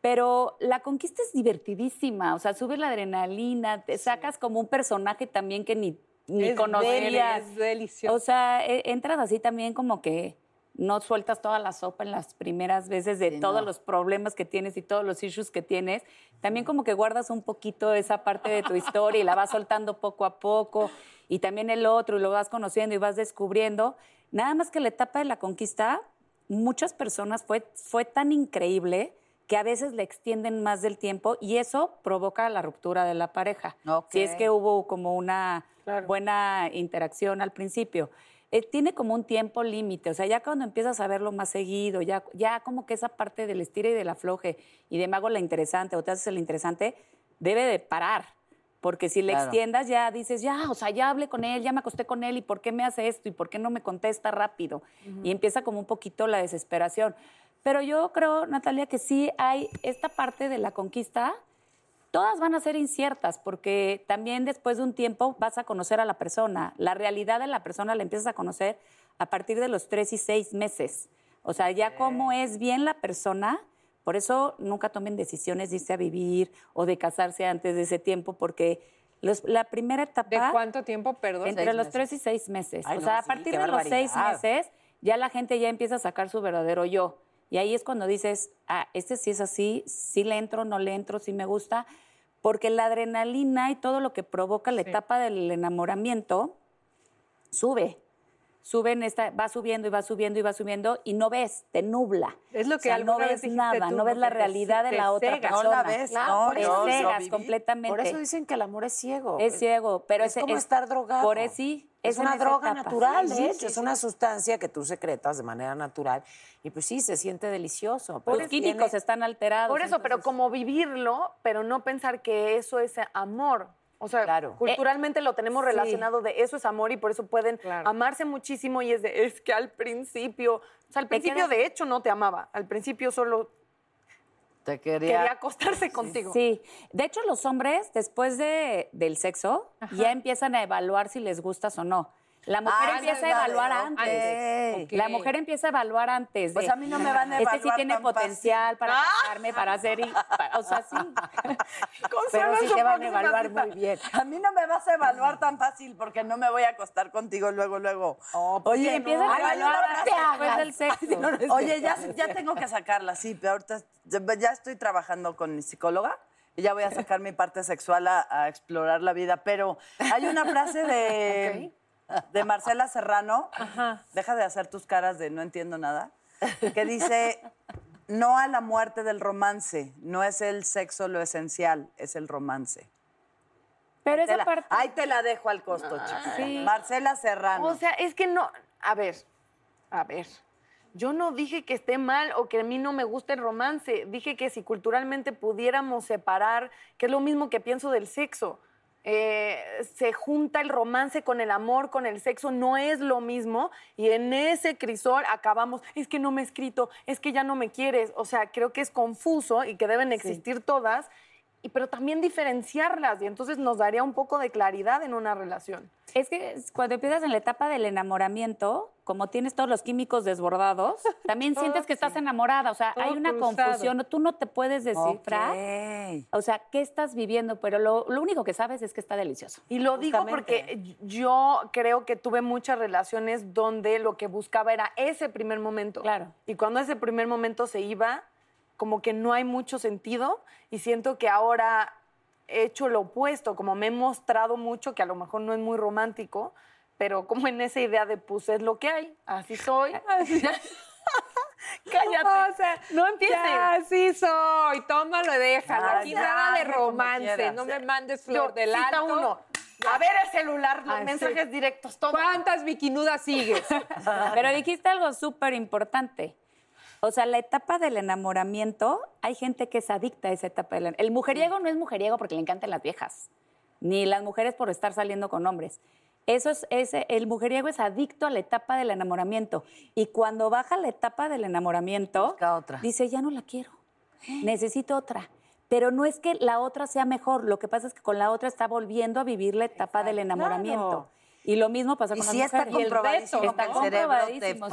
Pero la conquista es divertidísima, o sea, sube la adrenalina, te sacas como un personaje también que ni, ni Es conocías. es delicioso. O sea, e- entras así también como que no sueltas toda la sopa en las primeras veces de Sí, todos no. los problemas que tienes y todos los issues que tienes. También como que guardas un poquito esa parte de tu historia y la vas soltando poco a poco. Y también el otro, y lo vas conociendo y vas descubriendo. Nada más que la etapa de la conquista, muchas personas fue, fue tan increíble que a veces le extienden más del tiempo y eso provoca la ruptura de la pareja. Si es que hubo como una buena interacción al principio. Eh, tiene como un tiempo límite, o sea, ya cuando empiezas a verlo más seguido, ya, ya como que esa parte del estira y del afloje y de me hago la interesante o te haces el interesante, debe de parar. Porque si le Claro. extiendas ya dices, ya, o sea, ya hablé con él, ya me acosté con él, ¿y por qué me hace esto? ¿Y por qué no me contesta rápido? Y empieza como un poquito la desesperación. Pero yo creo, Natalia, que sí hay esta parte de la conquista, todas van a ser inciertas, porque también después de un tiempo vas a conocer a la persona. La realidad de la persona la empiezas a conocer a partir de los tres y seis meses. O sea, ya cómo es bien la persona, por eso nunca tomen decisiones de irse a vivir o de casarse antes de ese tiempo, porque los- la primera etapa... ¿De cuánto tiempo, perdón? Entre Seis los meses. tres y seis meses. Ay, o no, sea, a sí, partir de los seis meses, ya la gente ya empieza a sacar su verdadero yo. Y ahí es cuando dices, ah, este sí es así, sí le entro, no le entro, sí me gusta. Porque la adrenalina y todo lo que provoca la etapa del enamoramiento sube. Sube en esta, va subiendo y va subiendo y va subiendo y no ves, te nubla. Es lo O que sea, no ves nada, tú, no ves la te- realidad de te la otra cegas. persona. No la ves, Claro, no, te cegas completamente. Por eso dicen que el amor es ciego. es ciego, pero es como estar drogado. Por eso sí, Es, una droga etapa. natural, Sí, de hecho. sí, es una sustancia que tú secretas de manera natural. Y pues sí, se siente delicioso. Los pero químicos tiene- están alterados. Por eso, pero como vivirlo, pero no pensar que eso es amor. O sea, Claro. culturalmente lo tenemos Sí. relacionado de eso es amor y por eso pueden Claro. amarse muchísimo y es de, es que al principio, o sea, al principio de hecho no te amaba, al principio solo Te quería. quería acostarse contigo. Sí, de hecho los hombres después de, del sexo ya empiezan a evaluar si les gustas o no. La mujer Ah, empieza esa a evaluar antes. La mujer empieza a evaluar antes. Pues a mí no me van a Este sí evaluar tiene potencial para Ah. casarme, para hacer... o sea, sí. Pero sí te van a evaluar muy bien. A mí no me vas a evaluar tan fácil porque no me voy a acostar contigo luego, luego. Oye, Oye, empiezan no, a evaluar después del sexo. Oye, ya, ya tengo que sacarla, sí, pero ahorita ya estoy trabajando con mi psicóloga y ya voy a sacar mi parte sexual a, a explorar la vida, pero hay una frase de, de Marcela Serrano, deja de hacer tus caras de no entiendo nada, que dice, no a la muerte del romance, no es el sexo lo esencial, es el romance. Pero Te esa la- parte... ahí te la dejo al costo, chica. sí. Marcela Serrano. O sea, es que no, a ver, a ver. Yo no dije que esté mal o que a mí no me guste el romance. Dije que si culturalmente pudiéramos separar, que es lo mismo que pienso del sexo, eh, se junta el romance con el amor, con el sexo, no es lo mismo. Y en ese crisol acabamos, es que no me he escrito, es que ya no me quieres. O sea, creo que es confuso y que deben existir todas, y, pero también diferenciarlas. Y entonces nos daría un poco de claridad en una relación. Es que cuando empiezas en la etapa del enamoramiento, como tienes todos los químicos desbordados, también sientes que estás enamorada. O sea, Todo hay una cruzado. confusión. Tú no te puedes descifrar. Ok. O sea, ¿qué estás viviendo? Pero lo, lo único que sabes es que está delicioso. Y lo digo porque yo creo que tuve muchas relaciones donde lo que buscaba era ese primer momento. Claro. Y cuando ese primer momento se iba, como que no hay mucho sentido y siento que ahora he hecho lo opuesto, como me he mostrado mucho, que a lo mejor no es muy romántico, pero como en esa idea de pues es lo que hay, así soy. Cállate. O sea, no empieces. Ya, así soy. Tómalo y déjalo. Aquí nada de romance. No me mandes Yo, flor del cita alto. uno. A ver el celular, los mensajes directos, todo. ¿Cuántas bikinudas sigues? Pero dijiste algo súper importante. O sea, la etapa del enamoramiento, hay gente que es adicta a esa etapa. Del, el mujeriego no es mujeriego porque le encantan las viejas, ni las mujeres por estar saliendo con hombres. Eso es, el mujeriego es adicto a la etapa del enamoramiento. Y cuando baja la etapa del enamoramiento, otra. dice, ya no la quiero, necesito otra. Pero no es que la otra sea mejor, lo que pasa es que con la otra está volviendo a vivir la etapa del enamoramiento. Y lo Y lo mismo pasa Y con si está. Y el comprobadísimo reto, que está el cerebro te comprobadísimo, sí.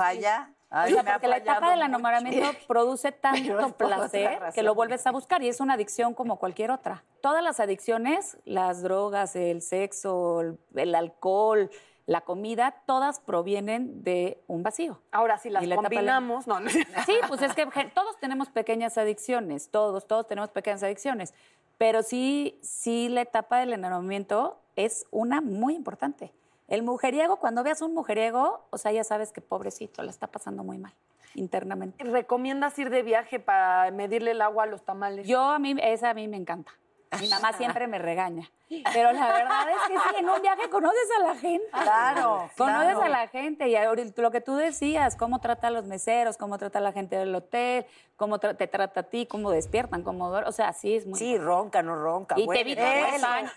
Ay, o sea, porque la etapa del mucho. enamoramiento produce tanto placer que lo vuelves a buscar y es una adicción como cualquier otra. Todas las adicciones, las drogas, el sexo, el, alcohol, la comida, todas provienen de un vacío. Ahora, si las la combinamos, no, no. Sí, pues es que todos tenemos pequeñas adicciones, todos, todos tenemos pequeñas adicciones, pero sí, sí la etapa del enamoramiento es una muy importante. El mujeriego, cuando veas un mujeriego, o sea, ya sabes que pobrecito, la está pasando muy mal internamente. ¿Recomiendas ir de viaje para medirle el agua a los tamales? Yo a mí, esa a mí me encanta. Mi mamá siempre me regaña. Pero la verdad es que sí, en un viaje conoces a la gente. Claro, Conoces claro. a la gente. Y lo que tú decías, cómo trata a los meseros, cómo trata a la gente del hotel, cómo tra- te trata a ti, cómo despiertan, cómo duermen. O sea, sí es muy Sí, ronca, no ronca. Y te evita huele. dos años.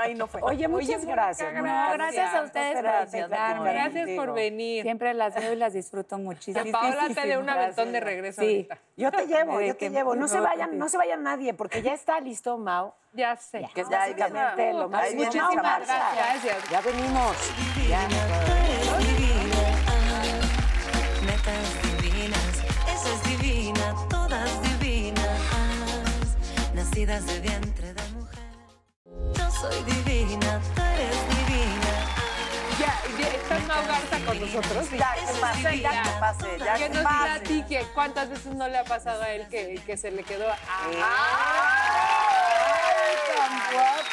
Ahí no fue. Oye, muchas gracias. gracias. Mónica. No, gracias a ustedes por. Mónica. Gracias por venir. Siempre las veo y las disfruto muchísimo. Que Paola te dé un aventón de regreso Sí. ahorita. Yo te llevo, yo te que- llevo. No se vayan, no se vayan nadie, porque ya está listo, Mau. Ya sé. Que es Ya, ahí viene. básicamente lo más marcha. Gracias. Ya venimos. Ya. Eres nacidas de vientre de mujer. Yo soy divina, tú eres divina. Ya, ya está Mau Garza con nosotros. Ya, que pase, ya que pase, ya que que nos pase. platique cuántas veces no le ha pasado a él que, que se le quedó.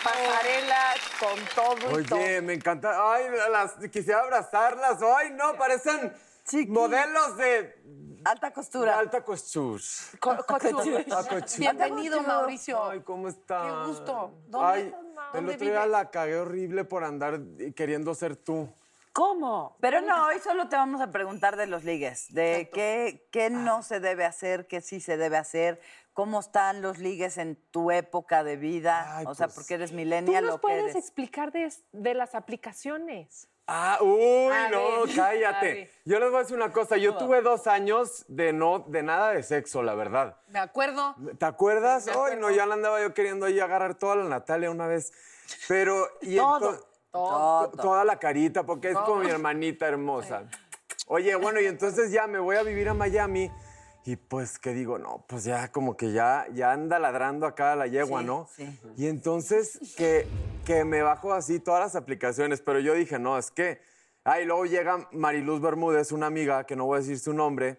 Pasarela con todo y todo. Oye, me encanta. Ay, las, quisiera abrazarlas. Ay, no, parecen Chiqui. modelos de Alta costura. alta costura. Co-. Ah. Bienvenido, Mauricio. Ay, ¿cómo está? Qué gusto. ¿Dónde Ay, estás, el ¿Dónde otro día la cagué horrible por andar queriendo ser tú. ¿Cómo? Pero no, hoy solo te vamos a preguntar de los ligues, de qué, qué no se debe hacer, qué sí se debe hacer, cómo están los ligues en tu época de vida, Ay, o sea, pues, porque eres Tú millennial nos o qué puedes eres. explicar de, de las aplicaciones. Ah, uy, A no, ver, cállate. Yo les voy a decir una cosa. Yo tuve dos años de no, de nada de sexo, la verdad. Me acuerdo. ¿Te acuerdas? Ay, no, ya la andaba yo queriendo ahí agarrar toda la Natalia una vez. Pero. Y Todo. ento- Todo. to- Toda la carita, porque es como mi hermanita hermosa. Oye, bueno, y entonces ya me voy a vivir a Miami. Y pues, ¿qué digo? No, pues ya como que ya, ya anda ladrando acá la yegua, Sí, ¿no? sí. Y entonces que, que me bajo así todas las aplicaciones, pero yo dije, no, es que... Ah, y luego llega Mariluz Bermúdez, una amiga, que no voy a decir su nombre,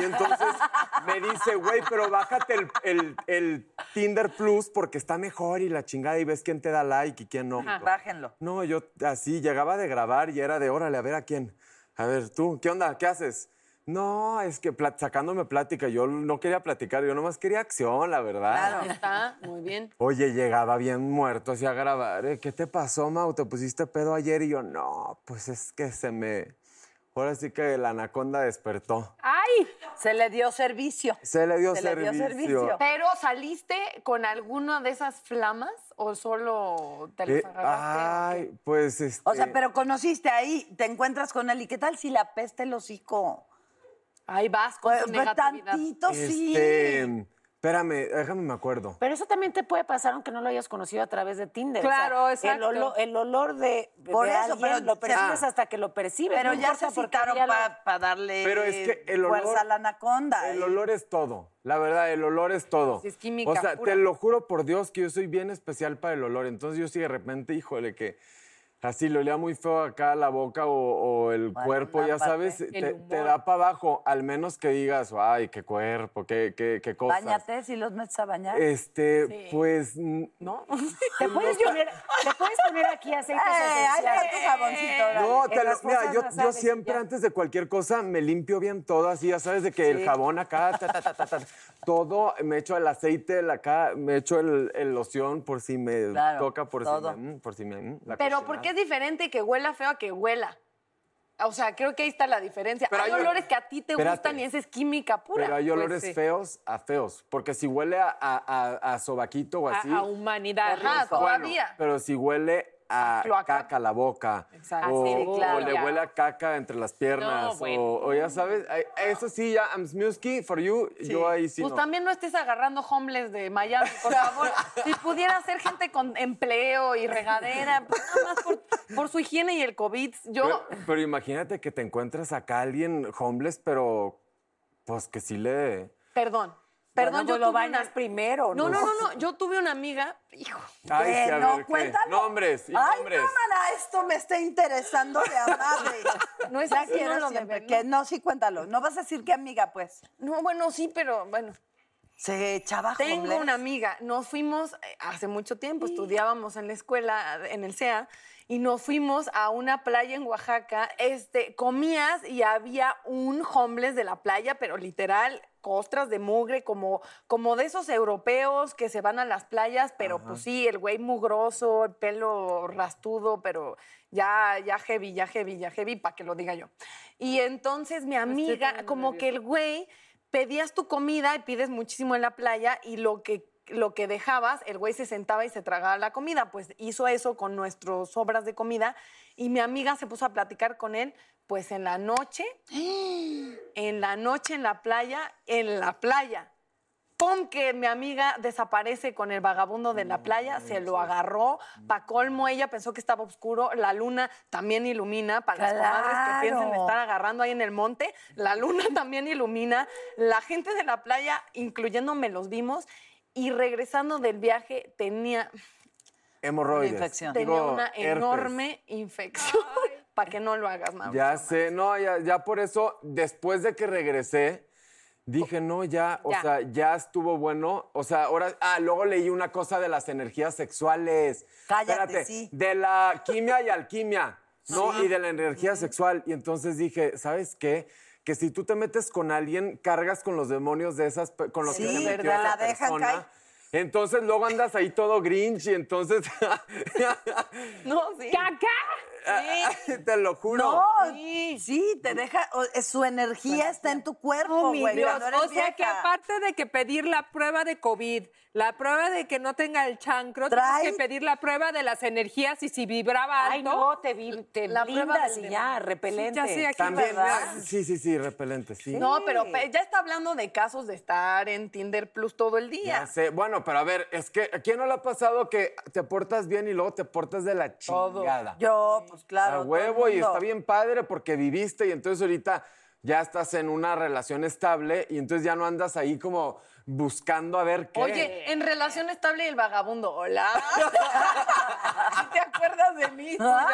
y entonces me dice, güey, pero bájate el, el- el Tinder Plus porque está mejor y la chingada y ves quién te da like y quién no. Bájenlo. No, yo así llegaba de grabar y era de, órale, a ver a quién. A ver, tú, ¿qué onda? ¿Qué haces? No, es que plat- sacándome plática, yo no quería platicar, yo nomás quería acción, la verdad. Claro. Está muy bien. Oye, llegaba bien muerto así a grabar. ¿eh? ¿Qué te pasó, Mau? ¿Te pusiste pedo ayer? Y yo, no, pues es que se me... Ahora sí que la anaconda despertó. ¡Ay! Se le dio servicio. Se le dio Se le dio servicio. servicio. Pero saliste con alguna de esas flamas o solo te Eh, las agarraste? ay, pues este... O sea, pero conociste ahí, te encuentras con él, ¿y qué tal si la peste el hocico? Ahí vas con Pues, tu pues, negatividad. tantito sí. Este, espérame, déjame me acuerdo. Pero eso también te puede pasar aunque no lo hayas conocido a través de Tinder. Claro, El exacto. olor, el olor de, de Por eso, alguien pero lo percibes Ah. hasta que lo percibes. Pero no ya se citaron para darle Pero es que el olor- fuerza a la anaconda. El ¿eh? olor es todo. La verdad, el olor es todo. Sí, es química O sea, pura. te lo juro por Dios que yo soy bien especial para el olor. Entonces yo sí de repente, híjole, que así le olía muy feo acá la boca o, o el cuerpo, ya parte. sabes, te, da para abajo. Al menos que digas, ay, qué cuerpo, qué, qué, qué cosas. Báñate si los metes a bañar. Este, pues... ¿No? Te puedes, poner, te puedes poner aquí aceites ¡Eh! No, te lo- las mira, yo, siempre ya. antes de cualquier cosa me limpio bien todo, así ya sabes de que el jabón acá, ta, ta, ta, ta, ta, todo, me echo el aceite el acá, me echo el, el loción por si me Claro, toca, por todo. si me, mm, por si me, mm, la Pero cochinada. ¿por qué es diferente que huela feo a que huela? O sea, creo que ahí está la diferencia. Pero hay hay- olores que a ti te Espérate. gustan y esa es química pura. Pero hay Pues olores sí. feos a feos, porque si huele a, a, a- a sobaquito o así... a humanidad. Ajá, bueno, todavía. pero si huele a caca la boca. Exacto. O, sí, le huele a caca entre las piernas. No, bueno. o, o ya sabes, eso sí, ya, I'm Smusky, for you, yo ahí sí Pues no. también no estés agarrando homeless de Miami, por favor. si pudiera ser gente con empleo y regadera, pues nada más por, por su higiene y el COVID. Yo, Pero, pero imagínate que te encuentras acá alguien homeless, pero pues que sí le... perdón. Perdón, Bueno, yo lo tuve bañas una... primero, No, ¿no? no, no, no. Yo tuve una amiga, hijo. Ay, sí, a Bueno, ver, ¿qué? cuéntalo. Nombres, y Ay, nombres. no, mana, esto me está interesando de a madre. No es así, no lo de siempre que no, sí, cuéntalo. No vas a decir que amiga, pues. No, bueno, sí, pero bueno. Se echaba Tengo homeless. una amiga, nos fuimos eh, hace mucho tiempo, estudiábamos en la escuela, en el CEA, y nos fuimos a una playa en Oaxaca. Este, comías y había un homeless de la playa, pero literal, costras de mugre, como, como de esos europeos que se van a las playas, pero pues sí, el güey mugroso, el pelo rastudo, pero ya, ya heavy, ya heavy, ya heavy, para que lo diga yo. Y entonces mi amiga, como que el güey pedías tu comida y pides muchísimo en la playa y lo que lo que dejabas, el güey se sentaba y se tragaba la comida, pues hizo eso con nuestras sobras de comida y mi amiga se puso a platicar con él, pues en la noche, en la noche en la playa, en la playa. ¡Pum! Que mi amiga desaparece con el vagabundo de la playa, se lo agarró, pa' colmo, ella pensó que estaba oscuro, la luna también ilumina, para las comadres que piensen estar agarrando ahí en el monte, la luna también ilumina, la gente de la playa, incluyéndome, los vimos, y regresando del viaje tenía, Hemorroides. infección. tenía Digo, una herpes. enorme infección, para que no lo hagas, Mau. Ya sé, no, ya, ya por eso, después de que regresé, dije, no, ya, o Ya. sea, ya estuvo bueno. O sea, ahora, ah, luego leí una cosa de las energías sexuales. Cállate, Espérate, sí. De la quimia y alquimia, ¿no? Y de la energía sexual. Y entonces dije, ¿sabes qué? Que si tú te metes con alguien, cargas con los demonios de esas, con los Sí, que te metió ¿verdad? esa La dejan persona. caer. Entonces luego andas ahí todo grinch y entonces... No, sí. te lo juro. No, sí. te deja, o- eh, su energía está en tu cuerpo, Oh, mi güey. Dios. O sea que aparte de que pedir la prueba de COVID, la prueba de que no tenga el chancro, Trae- tienes que pedir la prueba de las energías y si vibraba alto. Ay, no, te, vi- te La prueba blindas del y ya, repelente. ya sé, aquí También, ah, sí, sí, sí, repelente, sí. No, pero pe- ya está hablando de casos de estar en Tinder Plus todo el día. Ya sé. Bueno, pero a ver, es que ¿a quién no le ha pasado que te portas bien y luego te portas de la chingada? Yo, pues claro. a huevo y está bien padre porque viviste y entonces ahorita ya estás en una relación estable y entonces ya no andas ahí como buscando a ver qué. Oye, en relación estable y el vagabundo, hola. ¿Sí ¿Te acuerdas de mí? Ya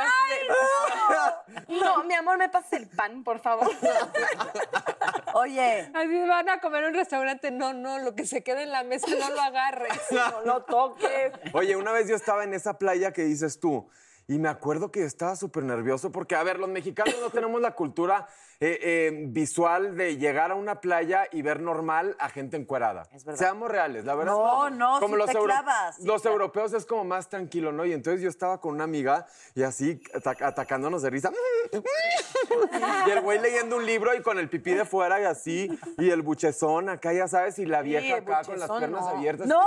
sé. No, mi amor, me pasas el pan, por favor. Oye, Así van a comer en un restaurante. No, no, lo que se quede en la mesa no lo agarres. No lo toques. Oye, una vez yo estaba en esa playa que dices tú y me acuerdo que estaba súper nervioso porque, a ver, los mexicanos no tenemos la cultura eh, eh, visual de llegar a una playa y ver normal a gente encuerada. Seamos reales, la verdad. No, es no, sí te euro- clavas, los europeos es como más tranquilo, ¿no? Y entonces yo estaba con una amiga y así ata- atacándonos de risa. y el güey leyendo un libro y con el pipí de fuera y así, y el buchezón acá, ya sabes, y la vieja acá con las piernas no. abiertas. ¡No!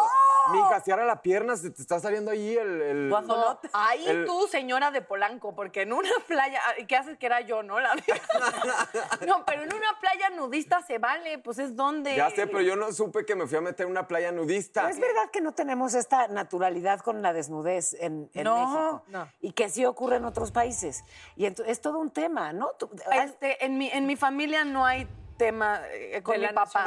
Mija, cierra la pierna, se te está saliendo ahí el... el- No, ahí El- tú, señora de Polanco, porque en una playa, ah, ¿qué haces que era yo, no? La no, pero en una playa nudista se vale, pues es donde. Ya sé, pero yo no supe que me fui a meter en una playa nudista. Pero es verdad que no tenemos esta naturalidad con la desnudez en, en No, México. no. Y que sí ocurre en otros países. Y es todo un tema, ¿no? Este, en, mi, en mi familia no hay tema eh, con De mi la papá.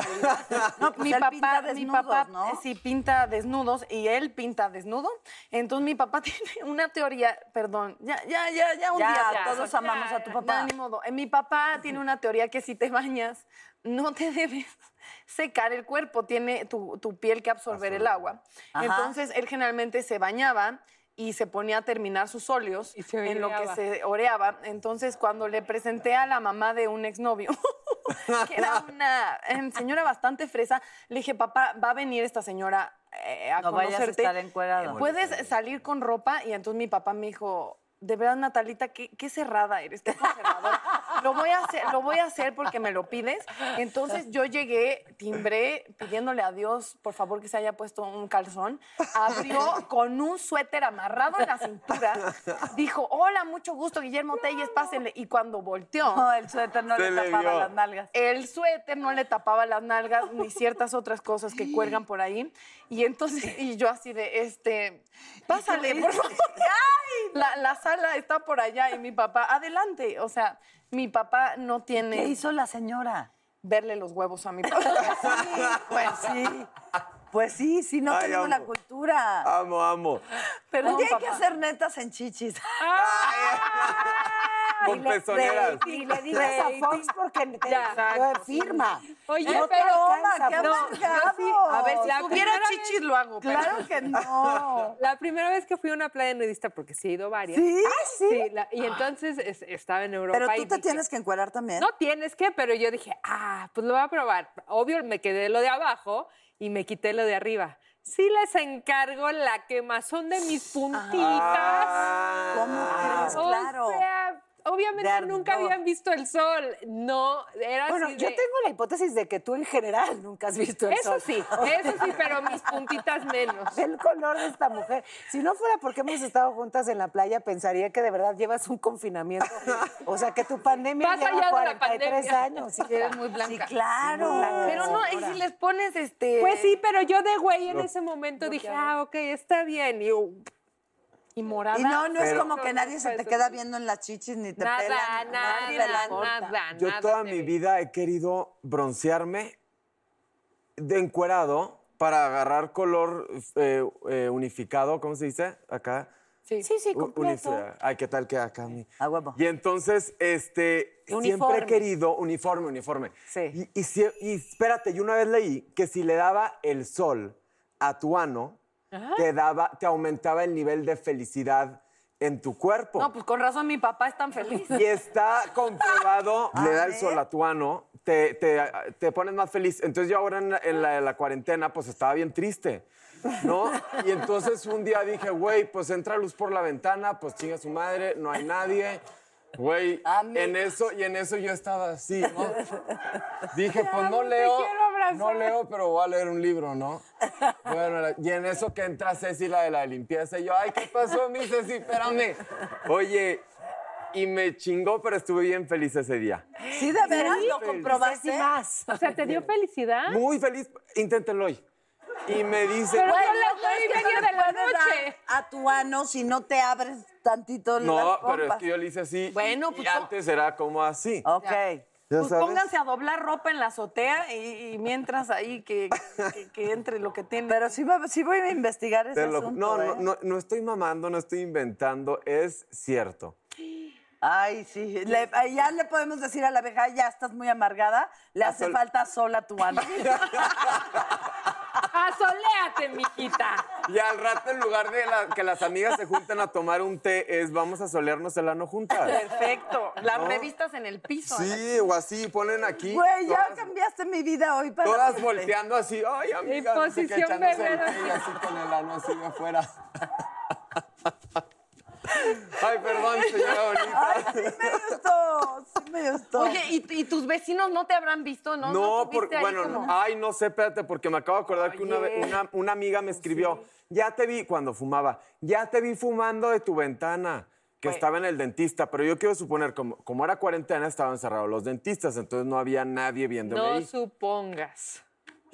No, pues mi él papá, pinta mi desnudos, papá ¿no? eh, sí pinta desnudos y él pinta desnudo. Entonces mi papá tiene una teoría, perdón, ya, ya, ya, ya un Ya, día. todos amamos a tu papá. Ya, ni modo. Eh, Mi papá tiene una teoría que si te bañas, no te debes secar el cuerpo, tiene tu, tu piel que absorber el agua. Ajá. Entonces él generalmente se bañaba y se ponía a terminar sus óleos en lo que se oreaba. Entonces cuando le presenté a la mamá de un exnovio, que era una eh, señora bastante fresa, le dije, papá, va a venir esta señora eh, a No vayas a conocerte. estar encuerado. Puedes salir con ropa y entonces mi papá me dijo, de verdad, Natalita, qué, qué cerrada eres, qué conservadora. Lo voy a hacer, lo voy a hacer porque me lo pides. Entonces yo llegué, timbré, pidiéndole a Dios, por favor, que se haya puesto un calzón. Abrió con un suéter amarrado en la cintura. Dijo, hola, mucho gusto, Guillermo Telles, pásenle. Y cuando volteó, No, el suéter no le le tapaba vio. las nalgas. el suéter no le tapaba las nalgas ni ciertas otras cosas que cuelgan por ahí. Y entonces, y yo así de, este, pásale, por favor. La, la sala está por allá y mi papá, adelante. O sea, mi papá no tiene... ¿Qué hizo la señora? Verle los huevos a mi papá. Pues sí. Pues sí, sí, no Ay, tenemos la cultura. Amo, amo. Un día hay que hacer netas en chichis. Con pezoneras. Y le digas a Fox porque te firma. Oye, No pero alcanza, qué Fox. amargado. A ver, si La tuviera primera chichis lo hago. pero- Claro que no. La primera vez que fui a una playa nudista, porque sí he ido varias. ¿Sí? Sí, la- y entonces es- estaba en Europa. Pero y tú te dije, tienes que encuerar también. No tienes que, pero yo dije, ah, pues lo voy a probar. Obvio, me quedé lo de abajo y me quité lo de arriba. Sí les encargo la quemazón de mis puntitas. Ah. ¿Cómo crees? O Claro. sea, obviamente nunca habían visto el sol. No, era Bueno, así yo de- tengo la hipótesis de que tú en general nunca has visto el Eso sol. sí, eso sí, pero mis puntitas menos. El color de esta mujer. Si no fuera porque hemos estado juntas en la playa, pensaría que de verdad llevas un confinamiento. O sea, que tu pandemia lleva de la 43 pandemia. años. Sí, eres muy Sí, blanca. claro. Pero no, y si les pones este. Pues sí, pero yo de güey en ese momento dije, ah, ok, está bien. Y yo, Y morada. Y no, no es como que nadie se te queda viendo en las chichis ni te nada, pelan. nadie te la nada, corta. nada, Yo nada toda mi vida he querido broncearme de encuerado para agarrar color eh, eh, unificado, ¿cómo se dice? Acá. Sí. Sí, sí, completo. Ay, ¿qué tal que acá? mi- A huevo. Y entonces, este, siempre Uniforme. he querido, uniforme, uniforme. Sí. Y, y y espérate, yo una vez leí que si le daba el sol a tu ano, te, daba, te aumentaba el nivel de felicidad en tu cuerpo. No, pues con razón mi papá es tan feliz. Y está comprobado, le da el ver. sol a tu ano, te, te, te pones más feliz. Entonces yo ahora en la, en la- en la cuarentena, pues estaba bien triste, ¿no? Y entonces un día dije, güey, pues entra luz por la ventana, pues chinga su madre, no hay nadie. Güey, en eso, y en eso yo estaba así, ¿no? Dije, pues no leo, no leo, pero voy a leer un libro, ¿no? Bueno, y en eso que entra Ceci, la de la limpieza, y yo, ay, ¿qué pasó, mi Ceci? Espérame. Oye, y me chingó, pero estuve bien feliz ese día. Sí, de veras lo comprobaste. Más. O sea, ¿te dio felicidad? Muy feliz, inténtenlo hoy. Y me dice, Pero las no, y es que no de la noche. A tu ano si no te abres tantito no, las pero es que yo le hice así. Bueno, y pues, antes era como así. Ok. ¿Ya Pues sabes? pónganse a doblar ropa en la azotea y, y mientras ahí que, que- que entre lo que tiene. Pero sí, voy a investigar ese Te lo- asunto, no, no, ¿eh? no, no estoy mamando, no estoy inventando, es cierto. Ay, sí. Le- ya le podemos decir a la abeja, ya estás muy amargada, le hace Azul. falta sol a tu ano. Asoléate, mijita. Y al rato, en lugar de la- que las amigas se junten a tomar un té, es vamos a solearnos el ano juntas. Perfecto. Las ¿No? revistas en el piso. Sí, o así, ponen aquí. Güey, ya todas- cambiaste mi vida hoy para Todas siempre. volteando así, ay, amiga, qué, posición bebé. así con el ano así de afuera. Ay, perdón, señora bonita. Ay, sí me gustó, sí me gustó. Oye, ¿y, y tus vecinos no te habrán visto? No, No, porque, bueno, como- ay, no sé, espérate, porque me acabo de acordar que una, una, una amiga me escribió, ya te vi, cuando fumaba, ya te vi fumando de tu ventana, que estaba en el dentista, pero yo quiero suponer, como, como era cuarentena, estaban cerrados los dentistas, entonces no había nadie viéndome No ahí. supongas.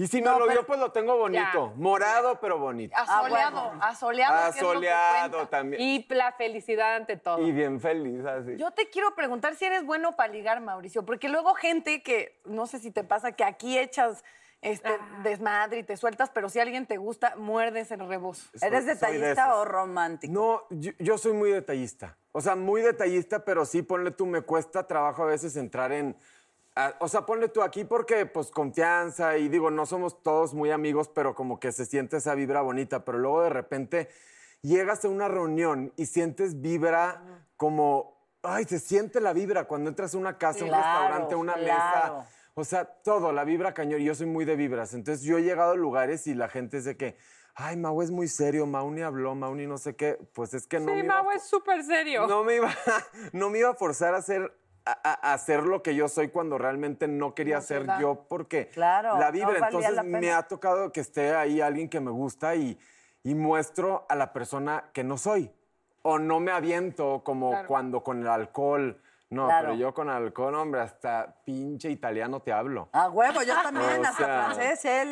Y si me No, lo pero- vio, pues lo tengo bonito, morado, pero bonito. Asoleado, asoleado. Asoleado cuenta. también. Y la felicidad ante todo. Y bien feliz, así. Yo te quiero preguntar si eres bueno para ligar, Mauricio, porque luego gente que, no sé si te pasa, que aquí echas este Ah. desmadre y te sueltas, pero si alguien te gusta, muerdes el rebozo. Soy- ¿Eres de detallista o romántico? No, yo, yo soy muy detallista. O sea, muy detallista, pero sí, ponle tú, me cuesta trabajo a veces entrar en... a- o sea, ponle tú aquí porque, pues, confianza y digo, no somos todos muy amigos, pero como que se siente esa vibra bonita. Pero luego de repente llegas a una reunión y sientes vibra como... Ay, se siente la vibra cuando entras a una casa, un restaurante, una claro. mesa. O sea, todo, la vibra cañón. Y yo soy muy de vibras. Entonces yo he llegado a lugares y la gente es de que, ay, Mau es muy serio, Mau ni habló, Mau ni no sé qué. Pues es que no sí, me Mau es súper serio. no me iba, no me iba a forzar a ser a- a hacer lo que yo soy cuando realmente no quería No se ser yo porque Claro, la no vibra. valía Entonces la me ha tocado que esté ahí alguien que me gusta y, y muestro a la persona que no soy. O no me aviento como Claro. cuando con el alcohol. No, Claro. pero yo con alcohol, hombre, hasta pinche italiano te hablo. A huevo, yo también, hasta francés, eh,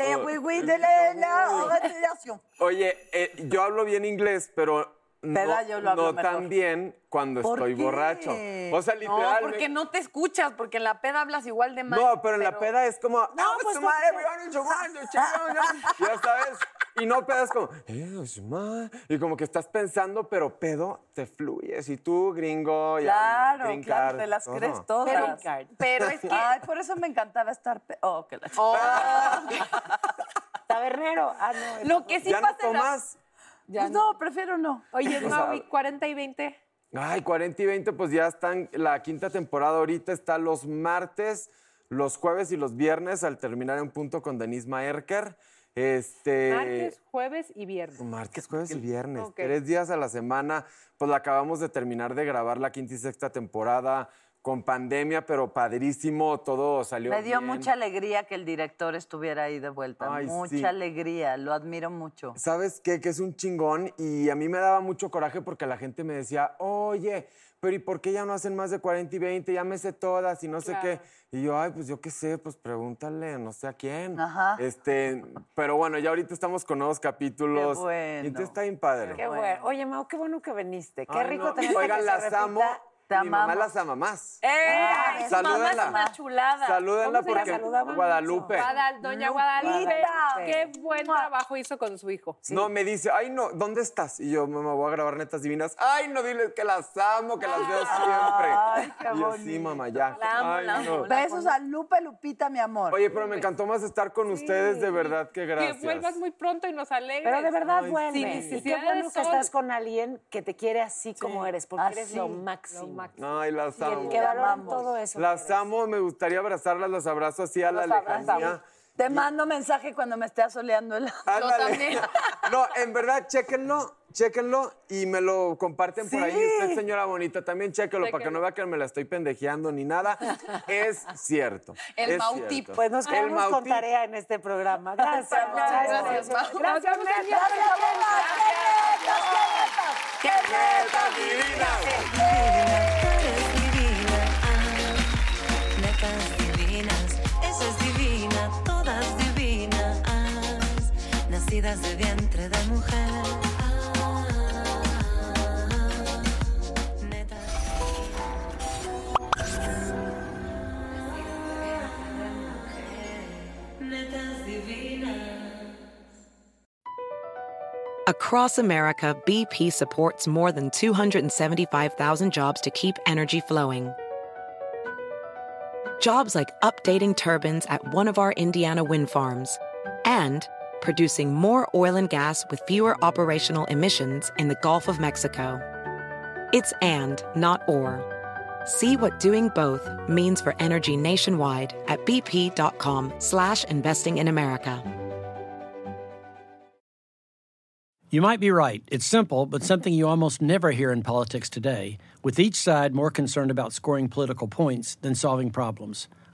organización. Oye, eh, yo hablo bien inglés, pero no, Peda, yo lo hablo no mejor. tan bien cuando ¿Por estoy qué? borracho. O sea, literal. No, porque no te escuchas, porque en la peda hablas igual de mal. No, pero en la peda es como. No, pues su no, no. everyone in Chihuahua, Chihuahua", Ya sabes. Y no pedas como. "Eh, su madre", Y como que estás pensando, pero pedo te fluyes. Y tú, gringo, ya. Claro, claro, te las crees todas. Pero- pero es que- Ay, por eso me encantaba estar... Oh, que la Tabernero. Ah, no. Lo que sí ¿Ya no pasa en la- Pues no, prefiero no. Oye, O sea, Mau, ¿y 40 y 20? Ay, 40 y 20, pues ya están. La quinta temporada ahorita está los martes, los jueves y los viernes al terminar en punto con Denise Maerker. Este. Martes, jueves y viernes. Martes, jueves y viernes. Ok. Tres días a la semana. Pues la acabamos de terminar de grabar la quinta y sexta temporada con pandemia, pero padrísimo. Todo salió Me dio bien. mucha alegría que el director estuviera ahí de vuelta. Ay, mucha sí. alegría, lo admiro mucho. ¿Sabes qué? Que es un chingón y a mí me daba mucho coraje porque la gente me decía, oye, pero ¿y por qué ya no hacen más de 40 y 20? Ya me sé todas y no sé qué. Y yo, ay, pues yo qué sé, pues pregúntale, no sé a quién. Ajá. Este, pero bueno, ya ahorita estamos con nuevos capítulos. Qué bueno. Y entonces está bien padre. Qué bueno. Oye, Mau, qué bueno que viniste. Qué Ay, rico no. tenerte Oigan, que se las amo. Te Mi mamá amamos. las ama más. ¡Eh! Ah, su mamá es salúdenla. una chulada. Salúdenla ¿Cómo se la porque? Guadalupe. Guadal- Doña Guadalupe, Guadalupe. qué buen trabajo hizo con su hijo. No, me dice, ay, no, ¿dónde estás? Y yo, mamá, voy a grabar netas divinas. Ay, no, diles que las amo, que las veo siempre. Ay, qué y yo, sí, bonito. mamá, ya. La amo, Ay, la no. amo. Besos a Lupe, Lupita, mi amor. Oye, pero me encantó más estar con ustedes, de verdad, que gracias. Que vuelvas muy pronto y nos alegres. Pero de verdad Ay, vuelve. sí. y Sin qué bueno que estás con alguien que te quiere así como eres, porque eres Así. lo máximo. Lo máximo. Ay, las amo. que valoran todo eso. Las amo, me gustaría abrazarlas, las abrazo así a la abrazamos. lejanía. Te mando mensaje cuando me esté asoleando el... También. No, en verdad, chéquenlo, chéquenlo y me lo comparten por ahí. Usted, señora bonita, también chéquenlo para que no vea que me la estoy pendejeando ni nada. Es cierto. El es Mautip. cierto. Pues nos El quedamos con Mautip. tarea en este programa. Gracias. Gracias, Gracias. Mau. Gracias, Nos vemos el neta. viernes. ¡Qué netas, qué netas! ¡Qué nacidas de vientre de mujer. Across America, BP supports more than 275,000 jobs to keep energy flowing. Jobs like updating turbines at one of our Indiana wind farms and producing more oil and gas with fewer operational emissions in the Gulf of Mexico. It's and, not or. See what doing both means for energy nationwide at bp.com slash investing in America. You might be right. It's simple, but something you almost never hear in politics today, with each side more concerned about scoring political points than solving problems.